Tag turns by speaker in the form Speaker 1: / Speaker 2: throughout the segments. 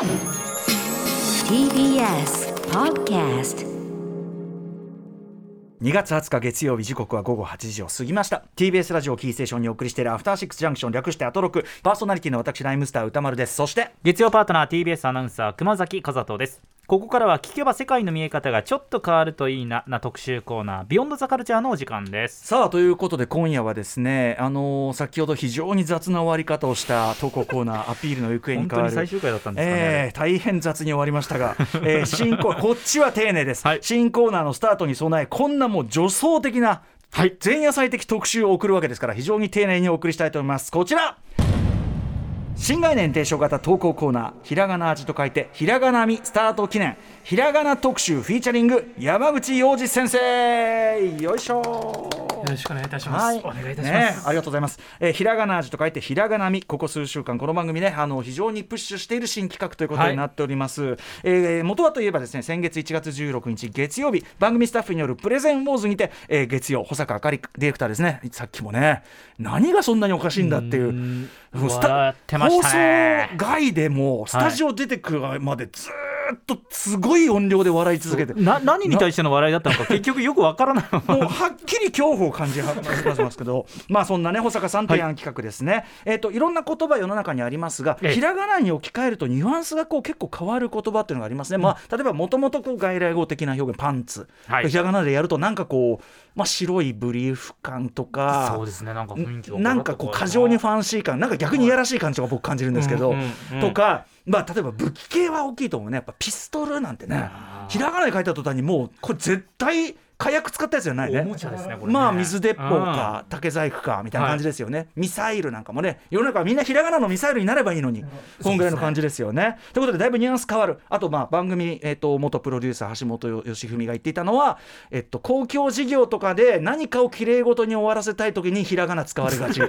Speaker 1: TBS Podcast
Speaker 2: 2月20日月曜日時刻は午後8時を過ぎました。TBS ラジオキーステーションにお送りしているアフターシックスジャンクション略してアトロク。パーソナリティの私ライムスター歌丸です。そして
Speaker 3: 月曜パートナー TBS アナウンサー熊崎和人です。ここからは聞けば世界の見え方がちょっと変わるといいなな特集コーナービヨンドザカルチャーのお時間です。
Speaker 2: さあということで今夜はですねあのー先ほど非常に雑な終わり方をした投稿コーナーアピールの行方に
Speaker 3: 本当に
Speaker 2: 変わる
Speaker 3: 最終回だったんですかね、
Speaker 2: えー大変雑に終わりましたが、えー新コーこっちは丁寧です、
Speaker 3: はい。
Speaker 2: 新コーナーのスタートに備えこんなもう女装的な、
Speaker 3: はい。
Speaker 2: 前夜祭的特集を送るわけですから非常に丁寧にお送りしたいと思います。こちら新概念提唱型投稿コーナーひらがな味と書いてひらがなみスタート記念。ひらがな特集フィーチャリング山口洋二先生よいしょ
Speaker 4: よろしくお願いいたします。
Speaker 2: はい、
Speaker 4: お願いいたします。
Speaker 2: ねありがとうございます。えーひらがな味と書いてひらがなみ、ここ数週間この番組ね、あの非常にプッシュしている新企画ということになっております。えー元はといえばですね、先月1月16日月曜日、番組スタッフによるプレゼンウォーズにて、えー月曜保坂あかりディレクターですね、さっきもね、何がそんなにおかしいんだっていう。もうスタ
Speaker 3: ね
Speaker 2: 放送外でもスタジオ出てくるまでずーっとすごい音量で笑い続けて。
Speaker 3: な何に対しての笑いだったのか結局よくわからない。
Speaker 2: もうはっきり恐怖を感じ始ますけど、まあそんなね保坂さん提案企画ですね。えっ、といろんな言葉世の中にありますが、
Speaker 3: ええ。
Speaker 2: ひらがなに置き換えるとニュアンスがこう結構変わる言葉っていうのがありますね。まあ例えばもともと外来語的な表現パンツ、
Speaker 3: はい。
Speaker 2: ひらがなでやるとなんかこうまあ白いブリーフ感とか。
Speaker 3: そうですね。なんか雰囲気が
Speaker 2: なんかこう過剰にファンシー感なんか逆にいやらしい感じが僕感じるんですけど、とか、まあ、例えば武器系は大きいと思うね。やっぱピストルなんてねひらがなで書いた途端にもうこれ絶対火薬使ったやつじゃないね。
Speaker 3: おもちゃですねこれね。
Speaker 2: まあ水鉄砲か竹細工かみたいな感じですよね、ミサイルなんかもね世の中はみんなひらがなのミサイルになればいいのにこんぐらいの感じですよね。ということでだいぶニュアンス変わる。あとまあ番組、えっと元プロデューサー橋本義文が言っていたのは、えっと公共事業とかで何かをきれいごとに終わらせたい時にひらがな使われがち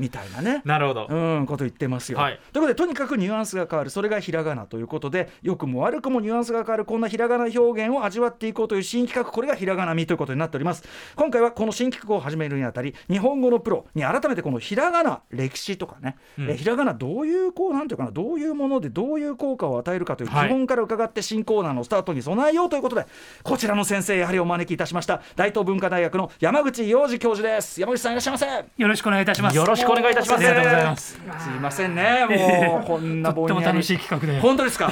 Speaker 2: みたいなね。
Speaker 3: なるほど、
Speaker 2: うん、こと言ってますよ、
Speaker 3: はい。
Speaker 2: ということでとにかくニュアンスが変わる。それがひらがなということで良くも悪くもニュアンスが変わるこんなひらがな表現を味わっていこうという新企画。これがひらがなみということになっております。今回はこの新企画を始めるにあたり日本語のプロに改めてこのひらがな歴史とかね、
Speaker 3: うん。
Speaker 2: えひらがなどういうこうなんていうかなどういうものでどういう効果を与えるかという基
Speaker 3: はい。
Speaker 2: 本から伺って新コーナーのスタートに備えようということでこちらの先生やはりお招きいたしました。大東文化大学の山口洋二教授です。山口さんいらっしゃいませ。
Speaker 4: よろしくお願いいたします。
Speaker 3: よろしくお願いいたします。
Speaker 4: ありがとうございます。
Speaker 2: すいませんね、もうこんな
Speaker 4: とっても楽しい企画で。
Speaker 2: 本当ですか？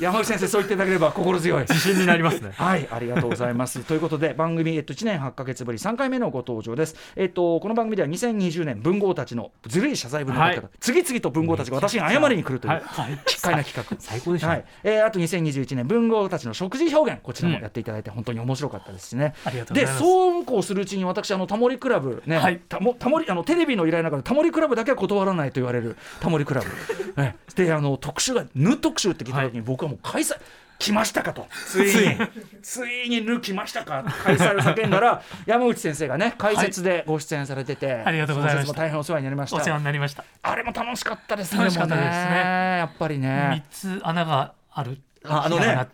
Speaker 2: 山口先生そう言っていただければ心強い。
Speaker 3: 自信になりますね。
Speaker 2: はいありがとうございます。ということで番組、えっと、1年8か月ぶり3回目のご登場です。えっとこの番組では2020年文豪たちのずるい謝罪文の書き方、
Speaker 3: はい。
Speaker 2: 次々と文豪たちが私に謝りに来るという、
Speaker 3: はい。
Speaker 2: 奇怪な企画。
Speaker 3: 最高でした。ね
Speaker 2: はい。えーあと2021年文豪たちの食事表現こちらもやっていただいて本当に面白かったですしね、
Speaker 4: ありがとうござ
Speaker 2: で
Speaker 4: います。
Speaker 2: そうこうするうちに私あのタモリクラブね、
Speaker 4: はい。
Speaker 2: たもタモリあのテレビの依頼の中でタモリクラブだけは断らないと言われる。タモリクラブ、えであの特集が「ぬ特集」って聞いた時に僕はもう開催来ましたかと。ついに。ついに「ぬ来ましたか」開催を叫んだら 山口先生がね解説でご出演されてて、
Speaker 4: ありがとうございました。
Speaker 2: その説も大変お世話になりまし
Speaker 4: お世話
Speaker 2: た
Speaker 4: になりました。
Speaker 2: あれも楽しかったですね
Speaker 4: 楽しかったですね。
Speaker 2: もうやっぱり
Speaker 4: 三
Speaker 2: ね
Speaker 4: つ穴がある。
Speaker 2: ああのね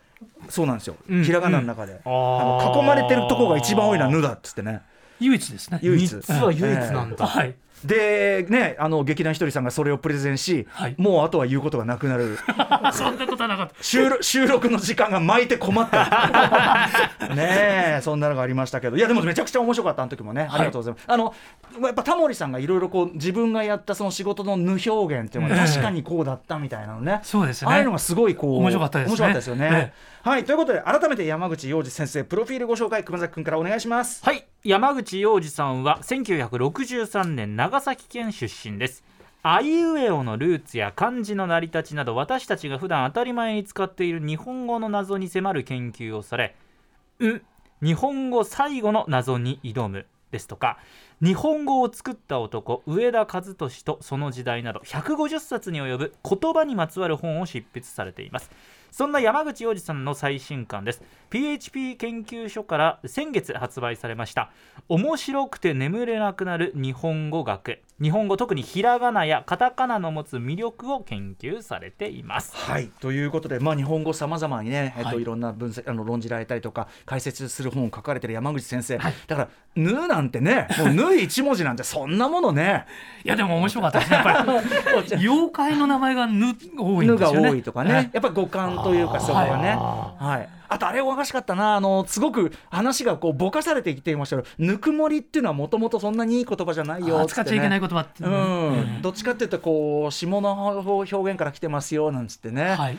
Speaker 2: そうなんですよ、
Speaker 3: うん。
Speaker 2: ひらがなの中で、
Speaker 3: あ
Speaker 2: あの囲まれてるとこが一番多いのは「ぬ」だっつってね。
Speaker 4: 唯一ですね。
Speaker 2: 唯一。
Speaker 3: は唯一なんだ、
Speaker 4: はい。
Speaker 2: でねあの劇団ひとりさんがそれをプレゼンし、
Speaker 4: はい。
Speaker 2: もうあとは言うことがなくなる。
Speaker 4: そんなことはなかった。
Speaker 2: 収録収録の時間が巻いて困った。ねえそんなのがありましたけど。いやでもめちゃくちゃ面白かったあの時もね。ありがとうございます、あのやっぱタモリさんがいろいろこう自分がやったその仕事の無表現っていうのが
Speaker 4: ええ。
Speaker 2: 確かにこうだったみたいなのね、
Speaker 4: そうですね。
Speaker 2: ああいうのがすごいこう
Speaker 4: 面白かったですね。
Speaker 2: 面白かったですよね、
Speaker 4: え
Speaker 2: はい。ということで改めて山口洋二先生プロフィールご紹介熊崎君からお願いします。
Speaker 3: はい山口洋二さんは1963年長崎県出身です。あいうえおのルーツや漢字の成り立ちなど私たちが普段当たり前に使っている日本語の謎に迫る研究をされ「ん日本語最後の謎に挑む」ですとか日本語を作った男上田和俊とその時代など150冊に及ぶ言葉にまつわる本を執筆されています。そんな山口洋二さんの最新刊です。PHP 研究所から先月発売されました。面白くて眠れなくなる日本語学。日本語特にひらがなやカタカナの持つ魅力を研究されています。
Speaker 2: はい。ということで、まあ、日本語さまざまにね、えっと
Speaker 4: はい。
Speaker 2: い、ろんな分析あの論じられたりとか解説する本を書かれてる山口先生、だから「ぬ」なんてねもう「ぬ」一文字なんて そんなものね。
Speaker 4: いやでも面白かったですね。やっぱり。妖怪の名前がぬ「多いん
Speaker 2: ぬ」が
Speaker 4: ですよね。
Speaker 2: 多いとかね、やっぱり五感というかそこはね。
Speaker 4: あ
Speaker 2: はい、あとあれおかしかったなあのすごく話がこうぼかされてきていましたけどぬくもりっていうのはもともとそんなにいい言葉じゃないよ
Speaker 4: あ使っちゃいけない言葉っていう
Speaker 2: ん。
Speaker 4: ね
Speaker 2: どっちかっていうとこう下の表現から来てますよなんつってね、
Speaker 4: はい。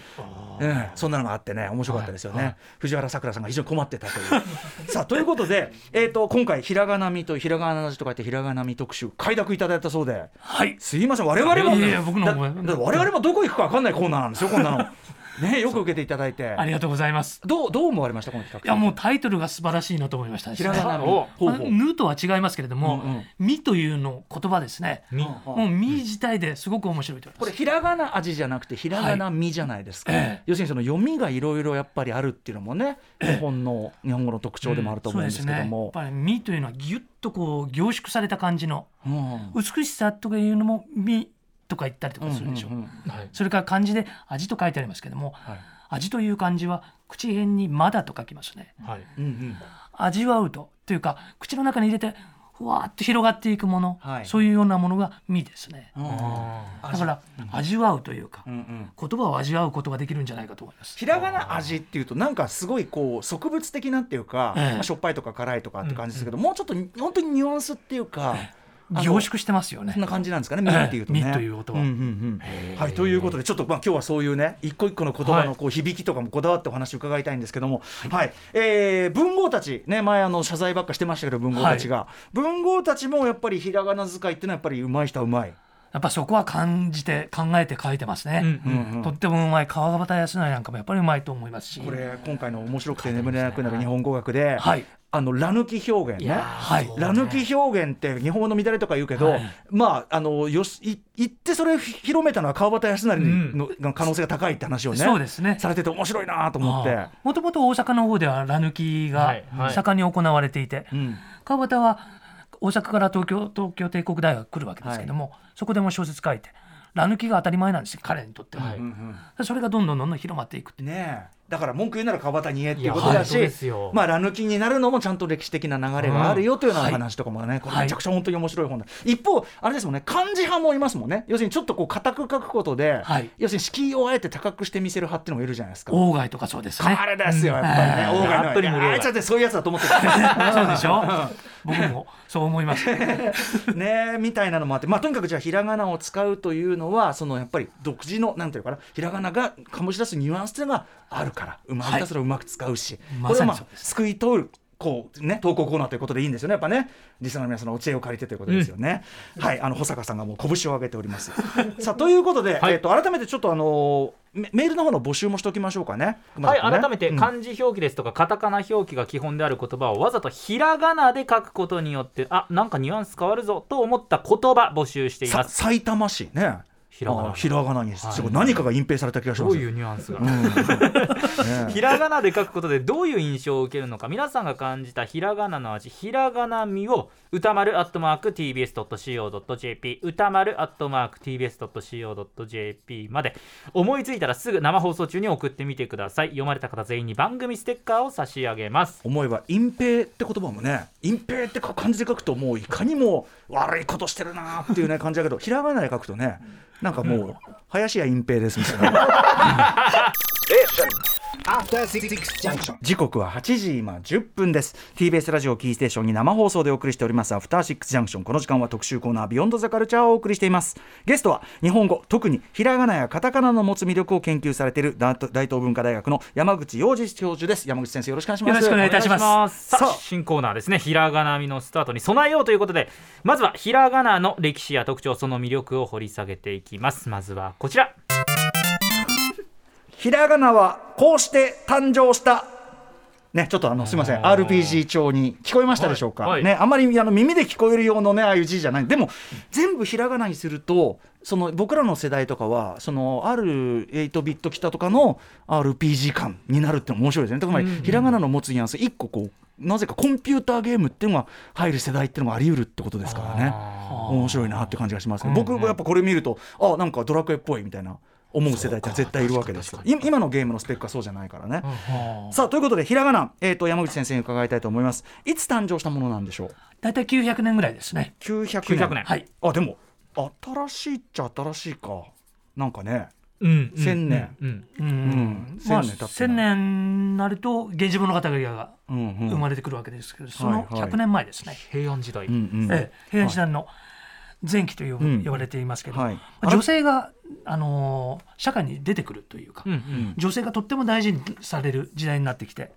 Speaker 2: うん、そんなのがあってね面白かったですよね、
Speaker 4: はい。はい。
Speaker 2: 藤原さくらさんが非常に困ってたという。さあということで、えー、と今回ひらがなみとひらがな字と書いてひらがなみ特集快諾いただいたそうで。
Speaker 4: はい。
Speaker 2: すいません我々も
Speaker 4: いやいや僕の
Speaker 2: だもどこ行くか分かんないコーナーなんですよこんなのねよく受けていただいて。
Speaker 4: ありがとうございます。
Speaker 2: どうどう思われました？この企画。
Speaker 4: いやもうタイトルが素晴らしいなと思いました。
Speaker 2: ひらがなみ
Speaker 3: お
Speaker 2: ほうほう。
Speaker 4: あぬとは違いますけれども
Speaker 2: うんうん「
Speaker 4: み」というの言葉ですね。
Speaker 3: み。
Speaker 2: うん。
Speaker 4: もう「み」自体ですごく面白いと思います。
Speaker 2: これひらがな味じゃなくてひらがなみじゃないですか、
Speaker 4: ええ。
Speaker 2: 要するにその読みがいろいろやっぱりあるっていうのもね、日本の日本語の特徴でもあると思うんですけども。
Speaker 4: やっぱり「み」というのはぎゅっとこう凝縮された感じの
Speaker 2: うん。
Speaker 4: 美しさとかいうのも「み」とか言ったりとかするでしょ。う,、
Speaker 2: うんうんうん。
Speaker 3: はい。
Speaker 4: それから漢字で「味」と書いてありますけども
Speaker 2: はい「
Speaker 4: 味」という漢字は口辺に「まだ」と書きますね。
Speaker 3: はい。
Speaker 2: うんうん。
Speaker 4: 味わうとというか口の中に入れてふわーっと広がっていくもの、
Speaker 2: はい。
Speaker 4: そういうようなものが「み」ですね。
Speaker 3: あ
Speaker 4: だから味。わうというか
Speaker 2: うんうん。
Speaker 4: 言葉を味わうことができるんじゃないかと思います。
Speaker 2: ひらがな味っていうとなんかすごいこう植物的なっていうか、
Speaker 4: ええ。
Speaker 2: まあしょっぱいとか辛いとかって感じですけど、もうちょっと本当にニュアンスっていうか、あの
Speaker 4: 凝縮してますよね。
Speaker 2: そんな感じなんですかね、みっていうとね。
Speaker 4: という音は
Speaker 2: はい、ということで、ちょっとまあ今日はそういうね、一個一個の言葉のこう響きとかもこだわってお話を伺いたいんですけども、はい、えー文豪たち、ね、前あの謝罪ばっかしてましたけど、文豪たちが、文豪たちもやっぱりひらがな使いっていうのはやっぱり上手い人はうまい。
Speaker 4: やっぱそこは感じて考えて書いてますね、
Speaker 3: うん
Speaker 2: うんうん。
Speaker 4: とってもうまい川端康成なんかもやっぱりうまいと思いますし。
Speaker 2: これ今回の面白くて眠れなくなる日本語学で、
Speaker 4: はい
Speaker 2: あのら抜き表現ね。
Speaker 4: はい。
Speaker 2: ら抜き表現って日本語の乱れとか言うけど、
Speaker 4: はい。
Speaker 2: まああのよしい言ってそれを広めたのは川端康成の,、の可能性が高いって話をね
Speaker 4: そうですね。
Speaker 2: されてて面白いなと思って、
Speaker 4: もともと大阪の方ではラ抜きが
Speaker 3: はいはい。
Speaker 4: 盛んに行われていて、
Speaker 2: うん。
Speaker 4: 川端は大阪から東京東京帝国大学来るわけですけども、そこでも小説書いてラ抜きが当たり前なんですよ彼にとっては、
Speaker 3: はい。
Speaker 4: それがどんどんどんどん広まっていくって
Speaker 2: ねえだから文句言うなら川端に言えっていうことだし、
Speaker 3: 本当ですよ。
Speaker 2: まあら抜きになるのもちゃんと歴史的な流れがあるよというような
Speaker 4: はい
Speaker 2: 話とかもね、これ
Speaker 4: はい
Speaker 2: めちゃくちゃ本当に面白い本だ、一方あれですもんね漢字派もいますもんね。要するにちょっとこう硬く書くことで、
Speaker 4: はい。
Speaker 2: 要するに敷居をあえて高くして見せる派っていうのもいるじゃないですか。
Speaker 4: 鴎外とかそうですね。
Speaker 2: あれですよ、やっぱりね。
Speaker 4: うん。
Speaker 2: 大貝のあいつだってそういうやつだと思ってた。
Speaker 4: そうでしょ？僕もそう思います。
Speaker 2: ねみたいなのもあって、まあ、とにかくじゃあひらがなを使うというのはそのやっぱり独自のなんていうのかなひらがなが醸し出すニュアンスというのがあるからうまい。
Speaker 4: はい
Speaker 2: たそれをうまく使うし、
Speaker 4: ま
Speaker 2: これはまあ救い取るこうね投稿コーナーということでいいんですよね。やっぱねリスナーの皆さんのお知恵を借りてということですよね、はいあの保坂さんがもう拳を上げております。さあということで、
Speaker 3: はい。
Speaker 2: えっと改めてちょっとあのメメールの方の募集もしておきましょうかね。
Speaker 3: はい、
Speaker 2: ね
Speaker 3: 改めて
Speaker 2: うん。
Speaker 3: 漢字表記ですとか、カタカナ表記が基本である言葉をわざとひらがなで書くことによってあなんかニュアンス変わるぞと思った言葉募集してい
Speaker 2: さ
Speaker 3: ます
Speaker 2: 埼玉市ね。
Speaker 3: ひらがな。
Speaker 2: にすごい。何かが隠蔽された気がします
Speaker 3: どういうニュアンスが、
Speaker 2: うん。ね
Speaker 3: ひらがなで書くことでどういう印象を受けるのか。皆さんが感じたひらがなの味。ひらがなみを歌丸アットマーク TBS.CO.JP 歌丸アットマーク TBS.CO.JP まで思いついたらすぐ生放送中に送ってみてください。読まれた方全員に番組ステッカーを差し上げます。
Speaker 2: 思えば隠蔽って言葉もね隠蔽って漢字で書くともういかにも悪いことしてるなっていうね感じだけどひらがなで書くとねなんかもう林家隠蔽ですみたいな
Speaker 1: After Six Junction.
Speaker 2: 時刻は8時今10分です。TBS ラジオキーステーションに生放送でお送りしておりますアフターシックスジャンクションこの時間は特集コーナービヨンドザカルチャーをお送りしています。ゲストは日本語特にひらがなやカタカナの持つ魅力を研究されている大大東文化大学の山口洋二教授です。山口先生よろしくお願いします。
Speaker 4: よろしくお願いいたします。
Speaker 3: さあ新コーナーですね。ひらがなみのスタートに備えようということでまずはひらがなの歴史や特徴その魅力を掘り下げていきます。まずはこちら
Speaker 2: ひらがなはこうして誕生した。ね、ちょっとあのすみません。RPG 調に聞こえましたでしょうか、
Speaker 3: はいはい。
Speaker 2: ね、あんまりあの耳で聞こえるようなねああいう字じゃない。でも全部ひらがなにするとその僕らの世代とかはそのある8ビットきたとかの RPG 感になるっての面白いですね。つまりひらがなの持つニュアンス1個こうなぜかコンピューターゲームっていうのが入る世代っていうのがあり得るってことですからね。
Speaker 3: あ
Speaker 2: 面白いなって感じがしますね、僕もやっぱこれ見るとあなんかドラクエっぽいみたいな思う世代って絶対いるわけですよ。い今のゲームのスペックはそうじゃないからね、さあということでひらがな、えー、と山口先生に伺いたいと思います。いつ誕生したものなんでしょう？
Speaker 4: 大体900年ぐらいですね。
Speaker 2: 900
Speaker 3: 900年。
Speaker 4: はい。
Speaker 2: あでも新しいっちゃ新しいか。なんかね
Speaker 3: うん
Speaker 2: 千年。
Speaker 3: うん
Speaker 4: うん。
Speaker 2: ん。
Speaker 4: まあ
Speaker 2: 千年
Speaker 4: になると源氏物語が
Speaker 2: うんうん。
Speaker 4: 生まれてくるわけですけど、その
Speaker 2: はい。はい
Speaker 4: 100年前ですね、
Speaker 3: 平安時代。
Speaker 2: うんうん。
Speaker 4: ええ平安時代の前期と呼ぶ
Speaker 2: うん。
Speaker 4: 呼ばれていますけど、
Speaker 2: はい。
Speaker 4: まあ女性が、あのー社会に出てくるというか、
Speaker 3: うんうん。
Speaker 4: 女性がとっても大事にされる時代になってきて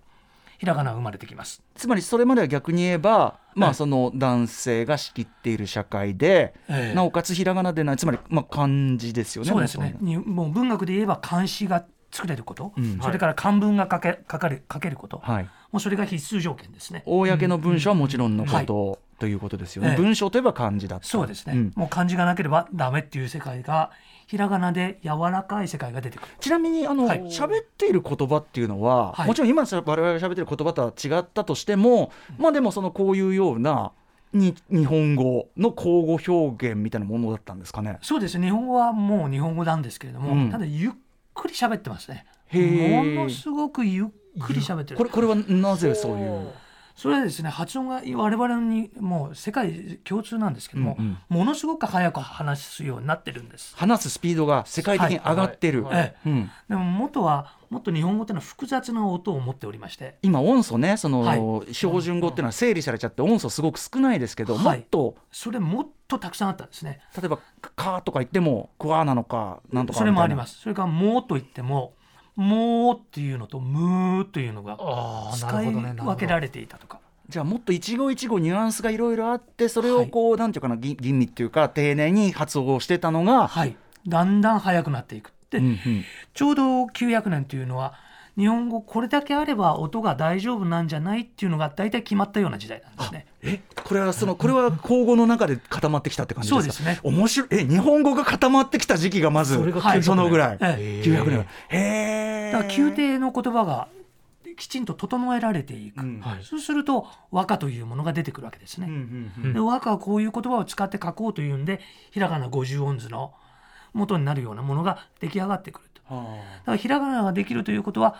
Speaker 4: ひらがなが生まれてきます。
Speaker 2: つまりそれまでは逆に言えば、まあ、
Speaker 4: はい
Speaker 2: その男性が仕切っている社会で、
Speaker 4: ええ。
Speaker 2: なおかつひらがなでないつまり、まあ、漢字ですよね。
Speaker 4: そうですね。もう文学で言えば漢詩が作れること、
Speaker 2: うん。
Speaker 4: それから漢文が書け書かれ書けること、
Speaker 2: はい、
Speaker 4: もうそれが必須条件ですね。
Speaker 2: 公の文書はもちろんのこと、ということですよね、
Speaker 4: ええ。
Speaker 2: 文章といえば漢字だ
Speaker 4: そうですね、
Speaker 2: ん。
Speaker 4: もう漢字がなければダメっていう世界がひらがなで柔らかい世界が出てくる。
Speaker 2: ちなみにあの
Speaker 4: はい。
Speaker 2: 喋、っている言葉っていうのは、
Speaker 4: はい。
Speaker 2: もちろん今我々が喋ってる言葉とは違ったとしても、まあでもそのこういうようなに日本語の口語表現みたいなものだったんですかね。
Speaker 4: そうですね。日本語はもう日本語なんですけれども、
Speaker 2: うん。
Speaker 4: ただゆっくり喋ってますね。ものすごくゆっくり喋ってる。
Speaker 2: これこれはなぜそういう？
Speaker 4: それはですね発音が我々にもう世界共通なんですけども、
Speaker 2: うんうん。
Speaker 4: ものすごく早く話すようになってるんです。
Speaker 2: 話すスピードが世界的に上がってる、
Speaker 3: はい。はい。
Speaker 4: ええ
Speaker 2: うん、
Speaker 4: でも元はもっと日本語っていうのは複雑な音を持っておりまして。
Speaker 2: 今音素ねその、
Speaker 4: はい。
Speaker 2: 標準語っていうのは整理されちゃって音素すごく少ないですけど、
Speaker 4: はい。
Speaker 2: もっと。
Speaker 4: それもっとたくさんあったんですね。
Speaker 2: 例えば「か」とか言っても「くわ」なのかなんとか
Speaker 4: それもあり
Speaker 2: す
Speaker 4: ます。それから「も」と言っても「も」っていうのと「む」というのが
Speaker 3: ああな
Speaker 4: 使い分けられていたとか。
Speaker 2: じゃあもっと一語一語ニュアンスがいろいろあってそれをこう、なんていうかな吟吟味っていうか丁寧に発音をしてたのが、
Speaker 4: はい。だんだん速くなっていくで、
Speaker 2: うんうん。
Speaker 4: ちょうど900年というのは日本語これだけあれば音が大丈夫なんじゃないっていうのが大体決まったような時代なんですね。
Speaker 2: えこれはそのこれは口語の中で固まってきたって感じですか？
Speaker 4: そうですね。
Speaker 2: 面白いえ日本語が固まってきた時期がまず
Speaker 3: それが
Speaker 4: はい
Speaker 2: そのぐらい、
Speaker 4: え
Speaker 2: 900年へえ。
Speaker 4: だから宮廷の言葉がきちんと整えられていく、
Speaker 2: うん。
Speaker 3: はい。
Speaker 4: そうすると和歌というものが出てくるわけですね。
Speaker 2: うんうん
Speaker 3: うん。
Speaker 4: で和歌はこういう言葉を使って書こうというんでひらがな50音図の元になるようなものが出来上がってくる。と。だ
Speaker 2: は
Speaker 4: からひらがなができるということは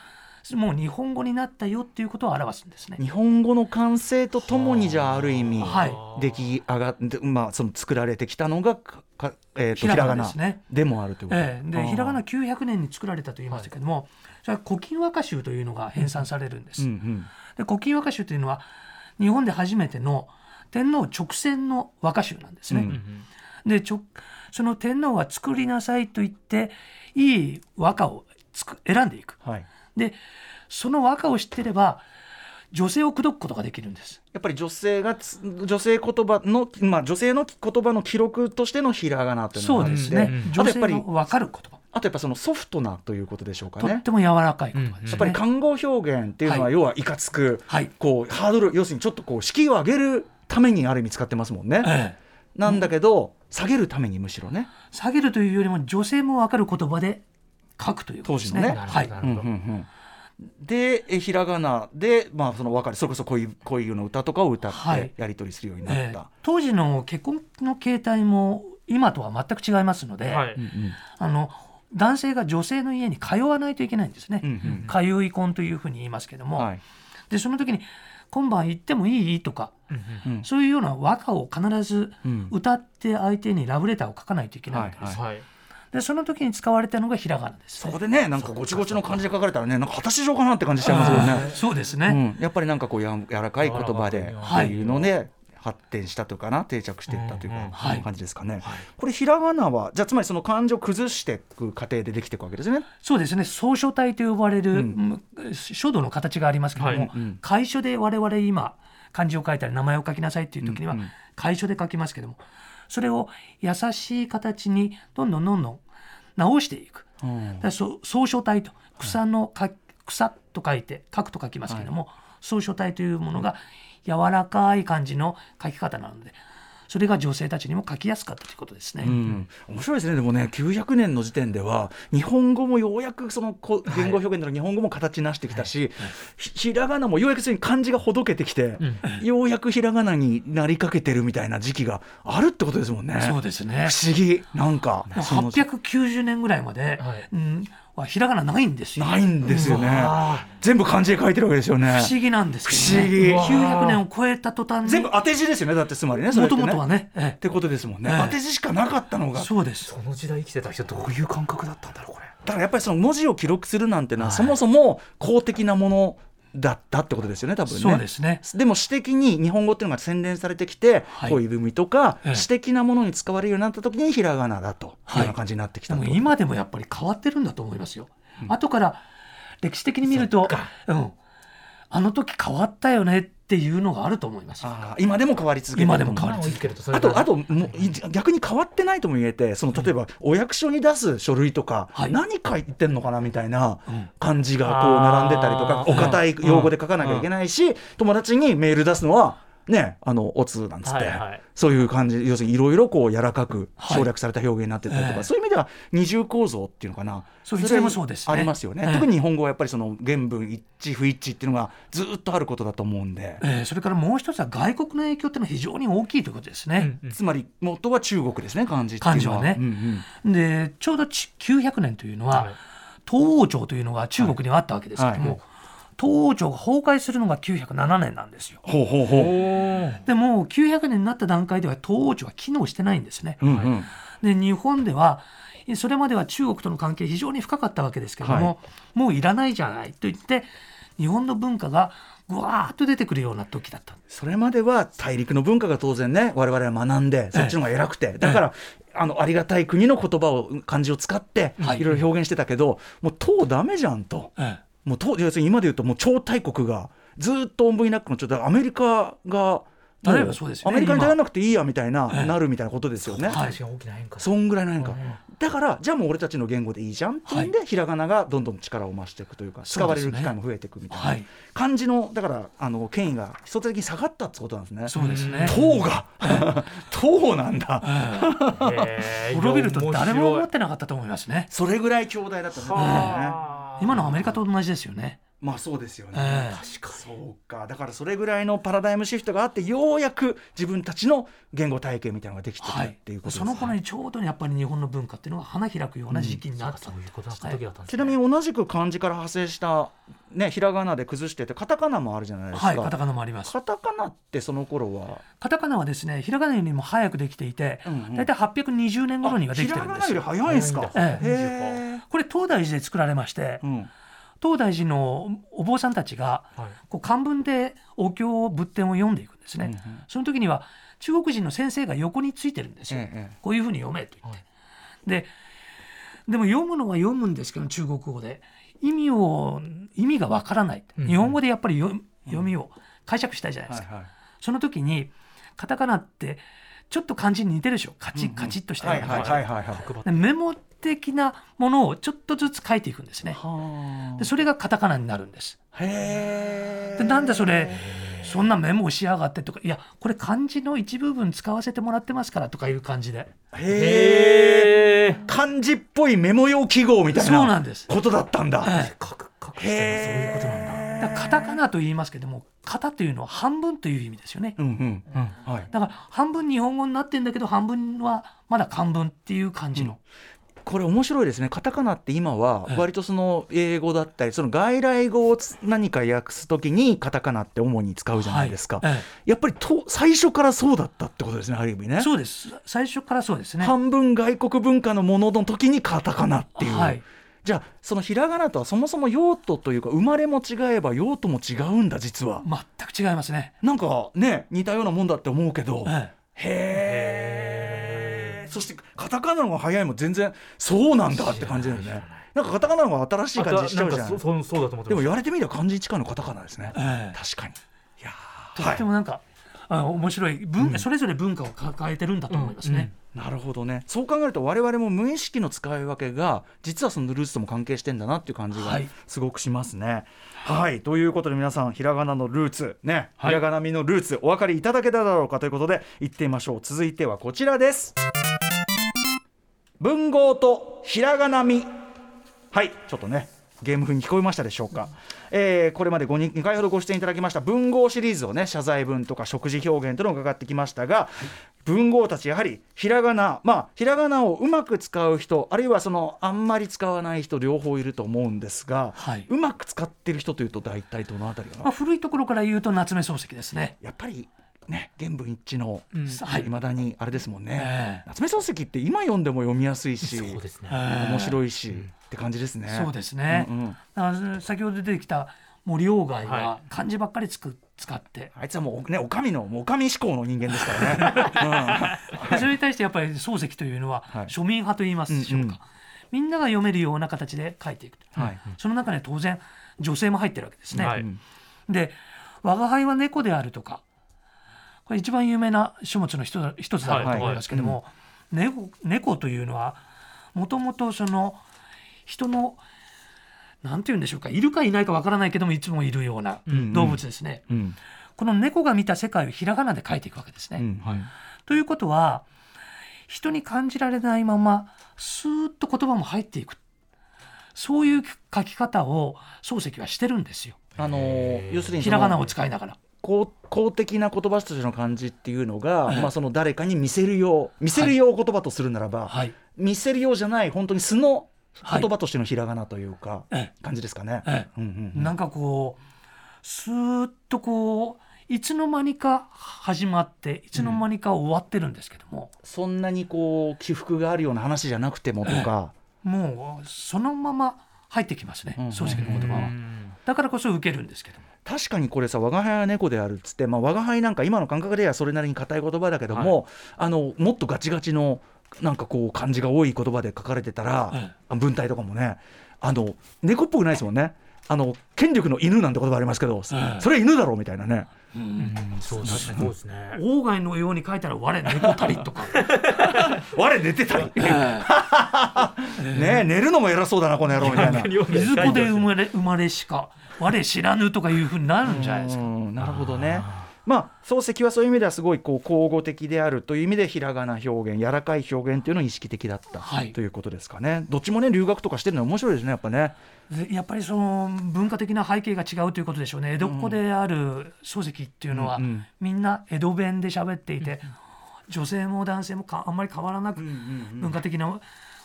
Speaker 4: もう日本語になったよっていうことを表すんですね。
Speaker 2: あ。日本語の完成とともにじゃあある意味、
Speaker 4: はい。
Speaker 2: 出来上がって、まあ、その作られてきたのがかか、えー、と
Speaker 4: ひらがなですね。
Speaker 2: でもあるということ、
Speaker 4: ええ、
Speaker 2: あー。
Speaker 4: でひらがな900年に作られたと言いましたけども、それは古今和歌集というのが編纂されるんです。
Speaker 2: うんうん
Speaker 4: で古今和歌集というのは日本で初めての天皇直選の和歌集なんですね。
Speaker 2: うん。
Speaker 4: でちょその天皇が作りなさいと言っていい和歌をつく選んでいく。
Speaker 2: はい、
Speaker 4: でその和歌を知ってれば女性を口説くことができるんです。
Speaker 2: やっぱり女性がつ女性言葉の、まあ、女性の言葉の記録としてのひらがなというの
Speaker 4: そう
Speaker 2: があって
Speaker 4: ですね。
Speaker 3: うん
Speaker 2: あとやっぱり
Speaker 4: 女性の分かる言葉。
Speaker 2: あとやっぱそのソフトなということでしょうかね
Speaker 4: とっ。ても柔らかい言葉ですね。
Speaker 2: やっぱり看護表現っていうのは
Speaker 4: はい
Speaker 2: 要はいかつく、
Speaker 4: はい。
Speaker 2: こうハードル要するにちょっとこう敷居を上げるためにある意味使ってますもんね。
Speaker 4: ええ
Speaker 2: なんだけど下げるためにむしろね。
Speaker 4: 下げるというよりも女性も分かる言葉で書くということですね。
Speaker 2: 当時のね
Speaker 4: はい。
Speaker 3: なるほど
Speaker 2: うんうんうんでえひらがなで、まあ、その別れそれこそ恋恋の歌とかを歌っ
Speaker 4: はい
Speaker 2: てやり取りするようになった。
Speaker 4: ええ当時の結婚の形態も今とは全く違いますので、
Speaker 3: はい
Speaker 4: あの男性が女性の家に通わないといけないんですね。
Speaker 2: うんうん
Speaker 4: 通い婚というふうに言いますけども、
Speaker 2: はい
Speaker 4: でその時に「今晩行ってもいい?」とか
Speaker 3: うん
Speaker 2: うん
Speaker 4: そういうような和歌を必ず
Speaker 2: うん
Speaker 4: 歌って相手にラブレターを書かないといけないわけです。
Speaker 2: はい
Speaker 3: はい
Speaker 4: でその時に使われたのがひらがなです、ね。
Speaker 2: そこでねなんかごちごちの感じで書かれたらねなんか果たし状かなって感じしちゃいますよね。
Speaker 4: そうですね。
Speaker 2: うん、やっぱりなんかこうや柔らかい言葉で
Speaker 3: はい
Speaker 2: っていうので発展したというかな定着していったという
Speaker 3: うんうん
Speaker 2: か
Speaker 4: はい
Speaker 2: 感じですかね。これひらがなはじゃあつまりその漢字を崩していく過程でできていくわけですね。
Speaker 4: そうですね草書体と呼ばれる、
Speaker 2: うん
Speaker 4: うん書道の形がありますけども、
Speaker 3: はい
Speaker 2: うん
Speaker 4: 楷書で我々今漢字を書いたり名前を書きなさいっていう時には楷書で書きますけどもそれを優しい形にどんどんどんどん直していく。
Speaker 2: うん。
Speaker 4: だからそ草書体と草のか草と書いて書くと書きますけども、草書体というものが柔らかい感じの書き方なのでそれが女性たちにも書きやすかったということですね。
Speaker 2: うん、面白いですね。でもね900年の時点では日本語もようやくそのこ言語表現の日本語も形なしてきたし、ひひらがなもようやく漢字がほどけてきて、ようやくひらがなになりかけてるみたいな時期があるってことですもんね。
Speaker 4: そうですね。
Speaker 2: 不思議。なんかその
Speaker 4: 890年ぐらいまで、
Speaker 3: はい。
Speaker 4: うん、はひらがなないんですよ。
Speaker 2: ないんですよね。全部漢字で書いてるわけですよね。
Speaker 4: 不思議なんですけどね。
Speaker 2: 不思議。
Speaker 4: 900年を超えた途端に、
Speaker 2: 全部当て字ですよねだってつまりね
Speaker 4: もともとはね、え
Speaker 2: ってことですもんね、
Speaker 4: ええ。
Speaker 2: 当て字しかなかったの
Speaker 4: え
Speaker 2: が。
Speaker 4: そうです。
Speaker 3: その時代生きてた人どういう感覚だったんだろうこれ。
Speaker 2: だからやっぱりその文字を記録するなんてのは、そもそも公的なものだったってことですよね多分ね。
Speaker 4: そうですね。
Speaker 2: でも詩的に日本語っていうのが洗練されてきて、
Speaker 4: はい。
Speaker 2: 恋文とか、
Speaker 4: ええ。
Speaker 2: 詩的なものに使われるようになった時にひらがなだとい。うような感じになってきたと、
Speaker 4: でも今でもやっぱり変わってるんだと思いますよ。後から歴史的に見ると、うん、あの時変わったよねっていうのがあると思います
Speaker 2: 今でも変わり続けてる
Speaker 4: 今でも変わり
Speaker 3: 生きてる。と
Speaker 2: あとあともうい逆に変わってないとも言えてその例えばお役所に出す書類とか、
Speaker 4: はい。
Speaker 2: 何書いてんのかなみたいな
Speaker 4: うん。
Speaker 2: 漢字がこう並んでたりとか
Speaker 3: あー。
Speaker 2: お堅い用語で書かなきゃいけないし、友達にメール出すのはねあのおつなんつって、
Speaker 3: はいはい。
Speaker 2: そういう感じ要するにいろいろこう柔らかく
Speaker 4: はい。
Speaker 2: 省略された表現になってたりとか、
Speaker 4: ええ。
Speaker 2: そういう意味では二重構造っていうのかな。れ
Speaker 4: そういもそうですね。
Speaker 2: ありますよね、
Speaker 4: ええ。
Speaker 2: 特に日本語はやっぱりその原文一致不一致っていうのがずっとあることだと思うんで、
Speaker 4: えーそれからもう一つは外国の影響っていうのは非常に大きいということですね。
Speaker 2: つまり元は中国ですね漢字っていうのは。
Speaker 4: はね。
Speaker 2: うんうん。
Speaker 4: でちょうどち900年というのは、
Speaker 3: はい。
Speaker 4: 東王朝というのが中国にはあったわけですけども、
Speaker 2: はいはい
Speaker 4: 東王朝が崩壊するのが907年なんですよ。
Speaker 2: ほうほうほう。
Speaker 4: でも900年になった段階では東王朝は機能してないんですね。
Speaker 2: うんうん
Speaker 4: で日本ではそれまでは中国との関係非常に深かったわけですけども、
Speaker 2: はい
Speaker 4: もういらないじゃないと言って日本の文化がぐわーっと出てくるような時だった
Speaker 2: それまでは大陸の文化が当然ね我々は学んでそっちの方が偉くて、だから、あのありがたい国の言葉を漢字を使って
Speaker 4: はい
Speaker 2: いろいろ表現してたけど、もう唐ダメじゃんと。
Speaker 4: え
Speaker 2: もう当要するに今で言うともう超大国がずっとおんぶになっくのちょっとアメリカが
Speaker 4: 例えばそうですよね。
Speaker 2: アメリカに頼らなくていいやみたいな、
Speaker 4: ええ
Speaker 2: なるみたいなことですよね。
Speaker 4: はい
Speaker 3: 確かに大きな変化。
Speaker 2: そんぐらいの変化、だからじゃあもう俺たちの言語でいいじゃんっていうんで、ひらがながどんどん力を増していくというか使われる機会も増えていくみたいな、
Speaker 4: はい。
Speaker 2: 漢字のだからあの権威が一つ的に下がったってことなんですね。
Speaker 4: そうですね。
Speaker 2: 唐が。唐なんだ。
Speaker 3: へー
Speaker 4: 滅びると誰も思
Speaker 3: 面
Speaker 4: ってなかったと思いますね。
Speaker 2: それぐらい強大だったんですね。
Speaker 4: 今のアメリカと同じですよね。
Speaker 2: まあそうですよね。
Speaker 4: ええ
Speaker 2: 確かにそうかだからそれぐらいのパラダイムシフトがあってようやく自分たちの言語体系みたいなのができてくる
Speaker 4: はい
Speaker 2: っていうことです、
Speaker 4: その頃にちょうどやっぱり日本の文化っていうのが花開くような時期になった、
Speaker 3: そういうことだった時だったんです
Speaker 2: ちなみに同じく漢字から派生した、ね、ひらがなで崩しててカタカナもあるじゃないですか。
Speaker 4: はい、カタカナもあります。
Speaker 2: カタカナってその頃は？
Speaker 4: カタカナはですね、ひらがなよりも早くできていて、
Speaker 2: うんうん
Speaker 4: 大体820年頃にはできてるんです
Speaker 2: ひら
Speaker 4: よ。
Speaker 2: がなより早いんですか？
Speaker 4: ええ。これ東大寺で作られまして、
Speaker 2: うん。
Speaker 4: 東大寺のお坊さんたちが
Speaker 3: はい。
Speaker 4: こう漢文でお経仏典を読んでいくんですね。
Speaker 2: うんうん。
Speaker 4: その時には中国人の先生が横についてるんですよ。
Speaker 2: えええ
Speaker 4: こういうふうに読めと言って。
Speaker 3: はい。
Speaker 4: ででも読むのは読むんですけど中国語で。意味を意味がわからない、
Speaker 3: うん
Speaker 4: 日本語でやっぱり読読みを解釈したいじゃないですか、
Speaker 2: はいはい。
Speaker 4: その時にカタカナってちょっと漢字に似てるでしょ。カチッカチッとした
Speaker 2: はい
Speaker 4: ような感じ、
Speaker 2: はいはいはいはい。
Speaker 3: 角張っ
Speaker 4: でメモ的なものをちょっとずつ書いていくんですね。
Speaker 2: は
Speaker 4: でそれがカタカナになるんです。でなんでそれ？そんなメモをしやがってとか。いやこれ漢字の一部分使わせてもらってますからとかいう感じで。
Speaker 2: へえ。
Speaker 3: へ
Speaker 2: 漢字っぽいメモ用記号みたい
Speaker 4: そうな
Speaker 2: なん
Speaker 4: です、
Speaker 2: ことだったんだ。
Speaker 4: ええ。
Speaker 3: 書く書くっていうのはそういうことなん
Speaker 4: カタカナと言いますけども型というのは半分という意味ですよね。
Speaker 2: うんうん。うん。はい。
Speaker 4: だから半分日本語になってんだけど半分はまだ漢文っていう感じの、
Speaker 2: これ面白いですね。カタカナって今は
Speaker 4: ええ
Speaker 2: 割とその英語だったりその外来語をつ何か訳すときにカタカナって主に使うじゃないですか、
Speaker 4: はい。え
Speaker 2: やっぱりと最初からそうだったってことですねある意味ね。
Speaker 4: えそうです。最初からそうですね。
Speaker 2: 半分外国文化のものの時にカタカナっていう、
Speaker 4: はい。
Speaker 2: じゃあそのひらがなとはそもそも用途というか生まれも違えば用途も違うんだ実は、
Speaker 4: 全く違いますね、
Speaker 2: なんかね似たようなもんだって思うけど、
Speaker 4: え
Speaker 2: へえそしてカタカナの方が早いも全然そうなんだって感じだよね。なんかカタカナの方が新しい感じしちゃうじゃん。
Speaker 3: そそうそうだと思って
Speaker 2: でも言われてみれば漢字に近いのカタカナですね。
Speaker 4: ええ。
Speaker 2: 確かに。いや
Speaker 4: と
Speaker 2: ー
Speaker 4: ってもなんか、あ面白い文、それぞれ文化を抱えてるんだと思いますね、
Speaker 2: なるほどね。そう考えると我々も無意識の使い分けが実はそのルーツとも関係してんだなっていう感じが
Speaker 4: はい。
Speaker 2: すごくしますね。はい、ということで皆さんひらがなのルーツね、
Speaker 3: はい。
Speaker 2: ひらがなみのルーツお分かりいただけただろうかということで行ってみましょう。続いてはこちらです。文豪とひらがなみ。はいちょっとねゲーム風に聞こえましたでしょうか、えーこれまで 2, 2回ほどご出演いただきました文豪シリーズをね謝罪文とか食事表現というのを伺ってきましたが、文豪たちやはりひらがなまあひらがなをうまく使う人あるいはそのあんまり使わない人両方いると思うんですが、
Speaker 4: はい。う
Speaker 2: まく使ってる人というと大体どのあたりかな、
Speaker 4: まあ、古いところから言うと夏目漱石ですね。
Speaker 2: やっぱりね原文一致の
Speaker 3: うん。
Speaker 4: はい
Speaker 2: いまだにあれですもんね、
Speaker 4: ええ。
Speaker 2: 夏目漱石って今読んでも読みやすいし
Speaker 3: そうですね。
Speaker 4: ええ。
Speaker 2: 面白いし、って感じですね。
Speaker 4: そうですね。
Speaker 2: うんうん
Speaker 4: あの先ほど出てきた森鴎外
Speaker 3: は
Speaker 4: は漢字ばっかりつく使って、
Speaker 2: あいつはもうね、お上の、もうお上志向の人間ですからね。
Speaker 4: で それに対してやっぱり漱石というのは
Speaker 2: はい。
Speaker 4: 庶民派と言いますでしょうか、
Speaker 2: うんうん。
Speaker 4: みんなが読めるような形で書いていく、
Speaker 2: うんはい。
Speaker 4: その中に当然女性も入ってるわけですね。
Speaker 3: はい。
Speaker 2: うん
Speaker 4: で「我が輩は猫である」とかこれ一番有名な書物の一つ一つだと思いますけども、猫猫というのはもともとその人のなんて言うんでしょうかいるかいないかわからないけどもいつもいるような
Speaker 2: うん
Speaker 4: 動物ですね。
Speaker 2: うん
Speaker 4: この猫が見た世界をひらがなで書いていくわけですね。
Speaker 2: うん
Speaker 3: はい
Speaker 4: ということは人に感じられないままスーッと言葉も入っていくそういう書き方を漱石はしてるんですよ。
Speaker 2: あのー要するに
Speaker 4: ひらがなを使いながら。
Speaker 2: 公公的な言葉としての漢字っていうのが、
Speaker 4: ええ
Speaker 2: まあその誰かに見せるよう見せるよう言葉とするならば、
Speaker 4: はい。
Speaker 2: 見せるようじゃない本当に素の言葉としてのひらがなというか、
Speaker 4: え
Speaker 2: 感じですかね。
Speaker 4: え
Speaker 2: うんうんうん。
Speaker 4: なんかこうスーッとこういつの間にか始まっていつの間にか終わってるんですけども、
Speaker 2: そんなにこう起伏があるような話じゃなくてもとか、
Speaker 4: もうそのまま入ってきますね、
Speaker 2: うん
Speaker 4: 漱石の言葉は。だからこそ受けるんですけども。
Speaker 2: 確かにこれさ「我が輩は猫である」っつって、まあ、我が輩なんか今の感覚ではそれなりに硬い言葉だけども、あのもっとガチガチのなんかこう漢字が多い言葉で書かれてたら、
Speaker 4: え
Speaker 2: あ文体とかもね。あの猫っぽくないですもんね。あの権力の犬なんて言葉ありますけど、
Speaker 4: え
Speaker 2: それ犬だろうみたいなね。
Speaker 3: うんそう確かにそうですね。
Speaker 4: 鴎外のように書いたら「我猫たり」とか。
Speaker 2: 我寝てたり、
Speaker 4: え
Speaker 2: ね寝るのも偉そうだなこの野郎みたいな。
Speaker 4: え水子で生まれ生まれしか我知らぬとかいうふうになるんじゃないですか。
Speaker 2: うんなるほどね。まあ漱石はそういう意味ではすごいこう口語的であるという意味でひらがな表現柔らかい表現というのを意識的だった、
Speaker 4: はい。
Speaker 2: ということですかね。どっちもね留学とかしてるのは面白いですねやっぱね。
Speaker 4: でやっぱりその文化的な背景が違うということでしょうね。江戸っ子である漱石っていうのは、
Speaker 2: うんうん。
Speaker 4: みんな江戸弁で喋っていて、女性も男性もかあんまり変わらなく文化的な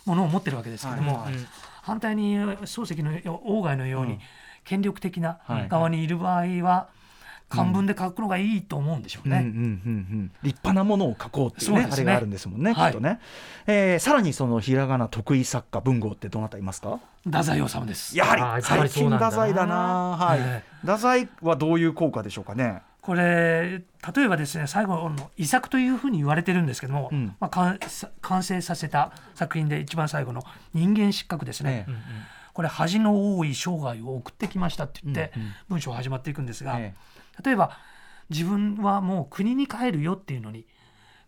Speaker 4: ものを持ってるわけですけども、
Speaker 2: はいはい。
Speaker 4: 反対に漱石の鴎外のように権力的な
Speaker 2: はい。
Speaker 4: 側にいる場合は漢文で書くのがいいと思うんでしょうね。
Speaker 2: うんうんうんうん。立派なものを書こうっていうね
Speaker 4: ね。
Speaker 2: あれがあるんですもんね、
Speaker 4: はい。
Speaker 2: きっとね、えーさらにそのひらがな得意作家文豪ってどなたいますか？
Speaker 4: 太宰治です。
Speaker 2: やはり。最近太宰だな。はい、
Speaker 4: え
Speaker 2: 太宰はどういう効果でしょうかね？
Speaker 4: これ例えばですね最後の遺作というふうに言われてるんですけども、
Speaker 2: うん。
Speaker 4: まあ、完完成させた作品で一番最後の「人間失格」ですね、
Speaker 2: え
Speaker 4: これ恥の多い生涯を送ってきましたって言って、文章が始まっていくんですが、
Speaker 2: え
Speaker 4: 例えば自分はもう国に帰るよっていうのに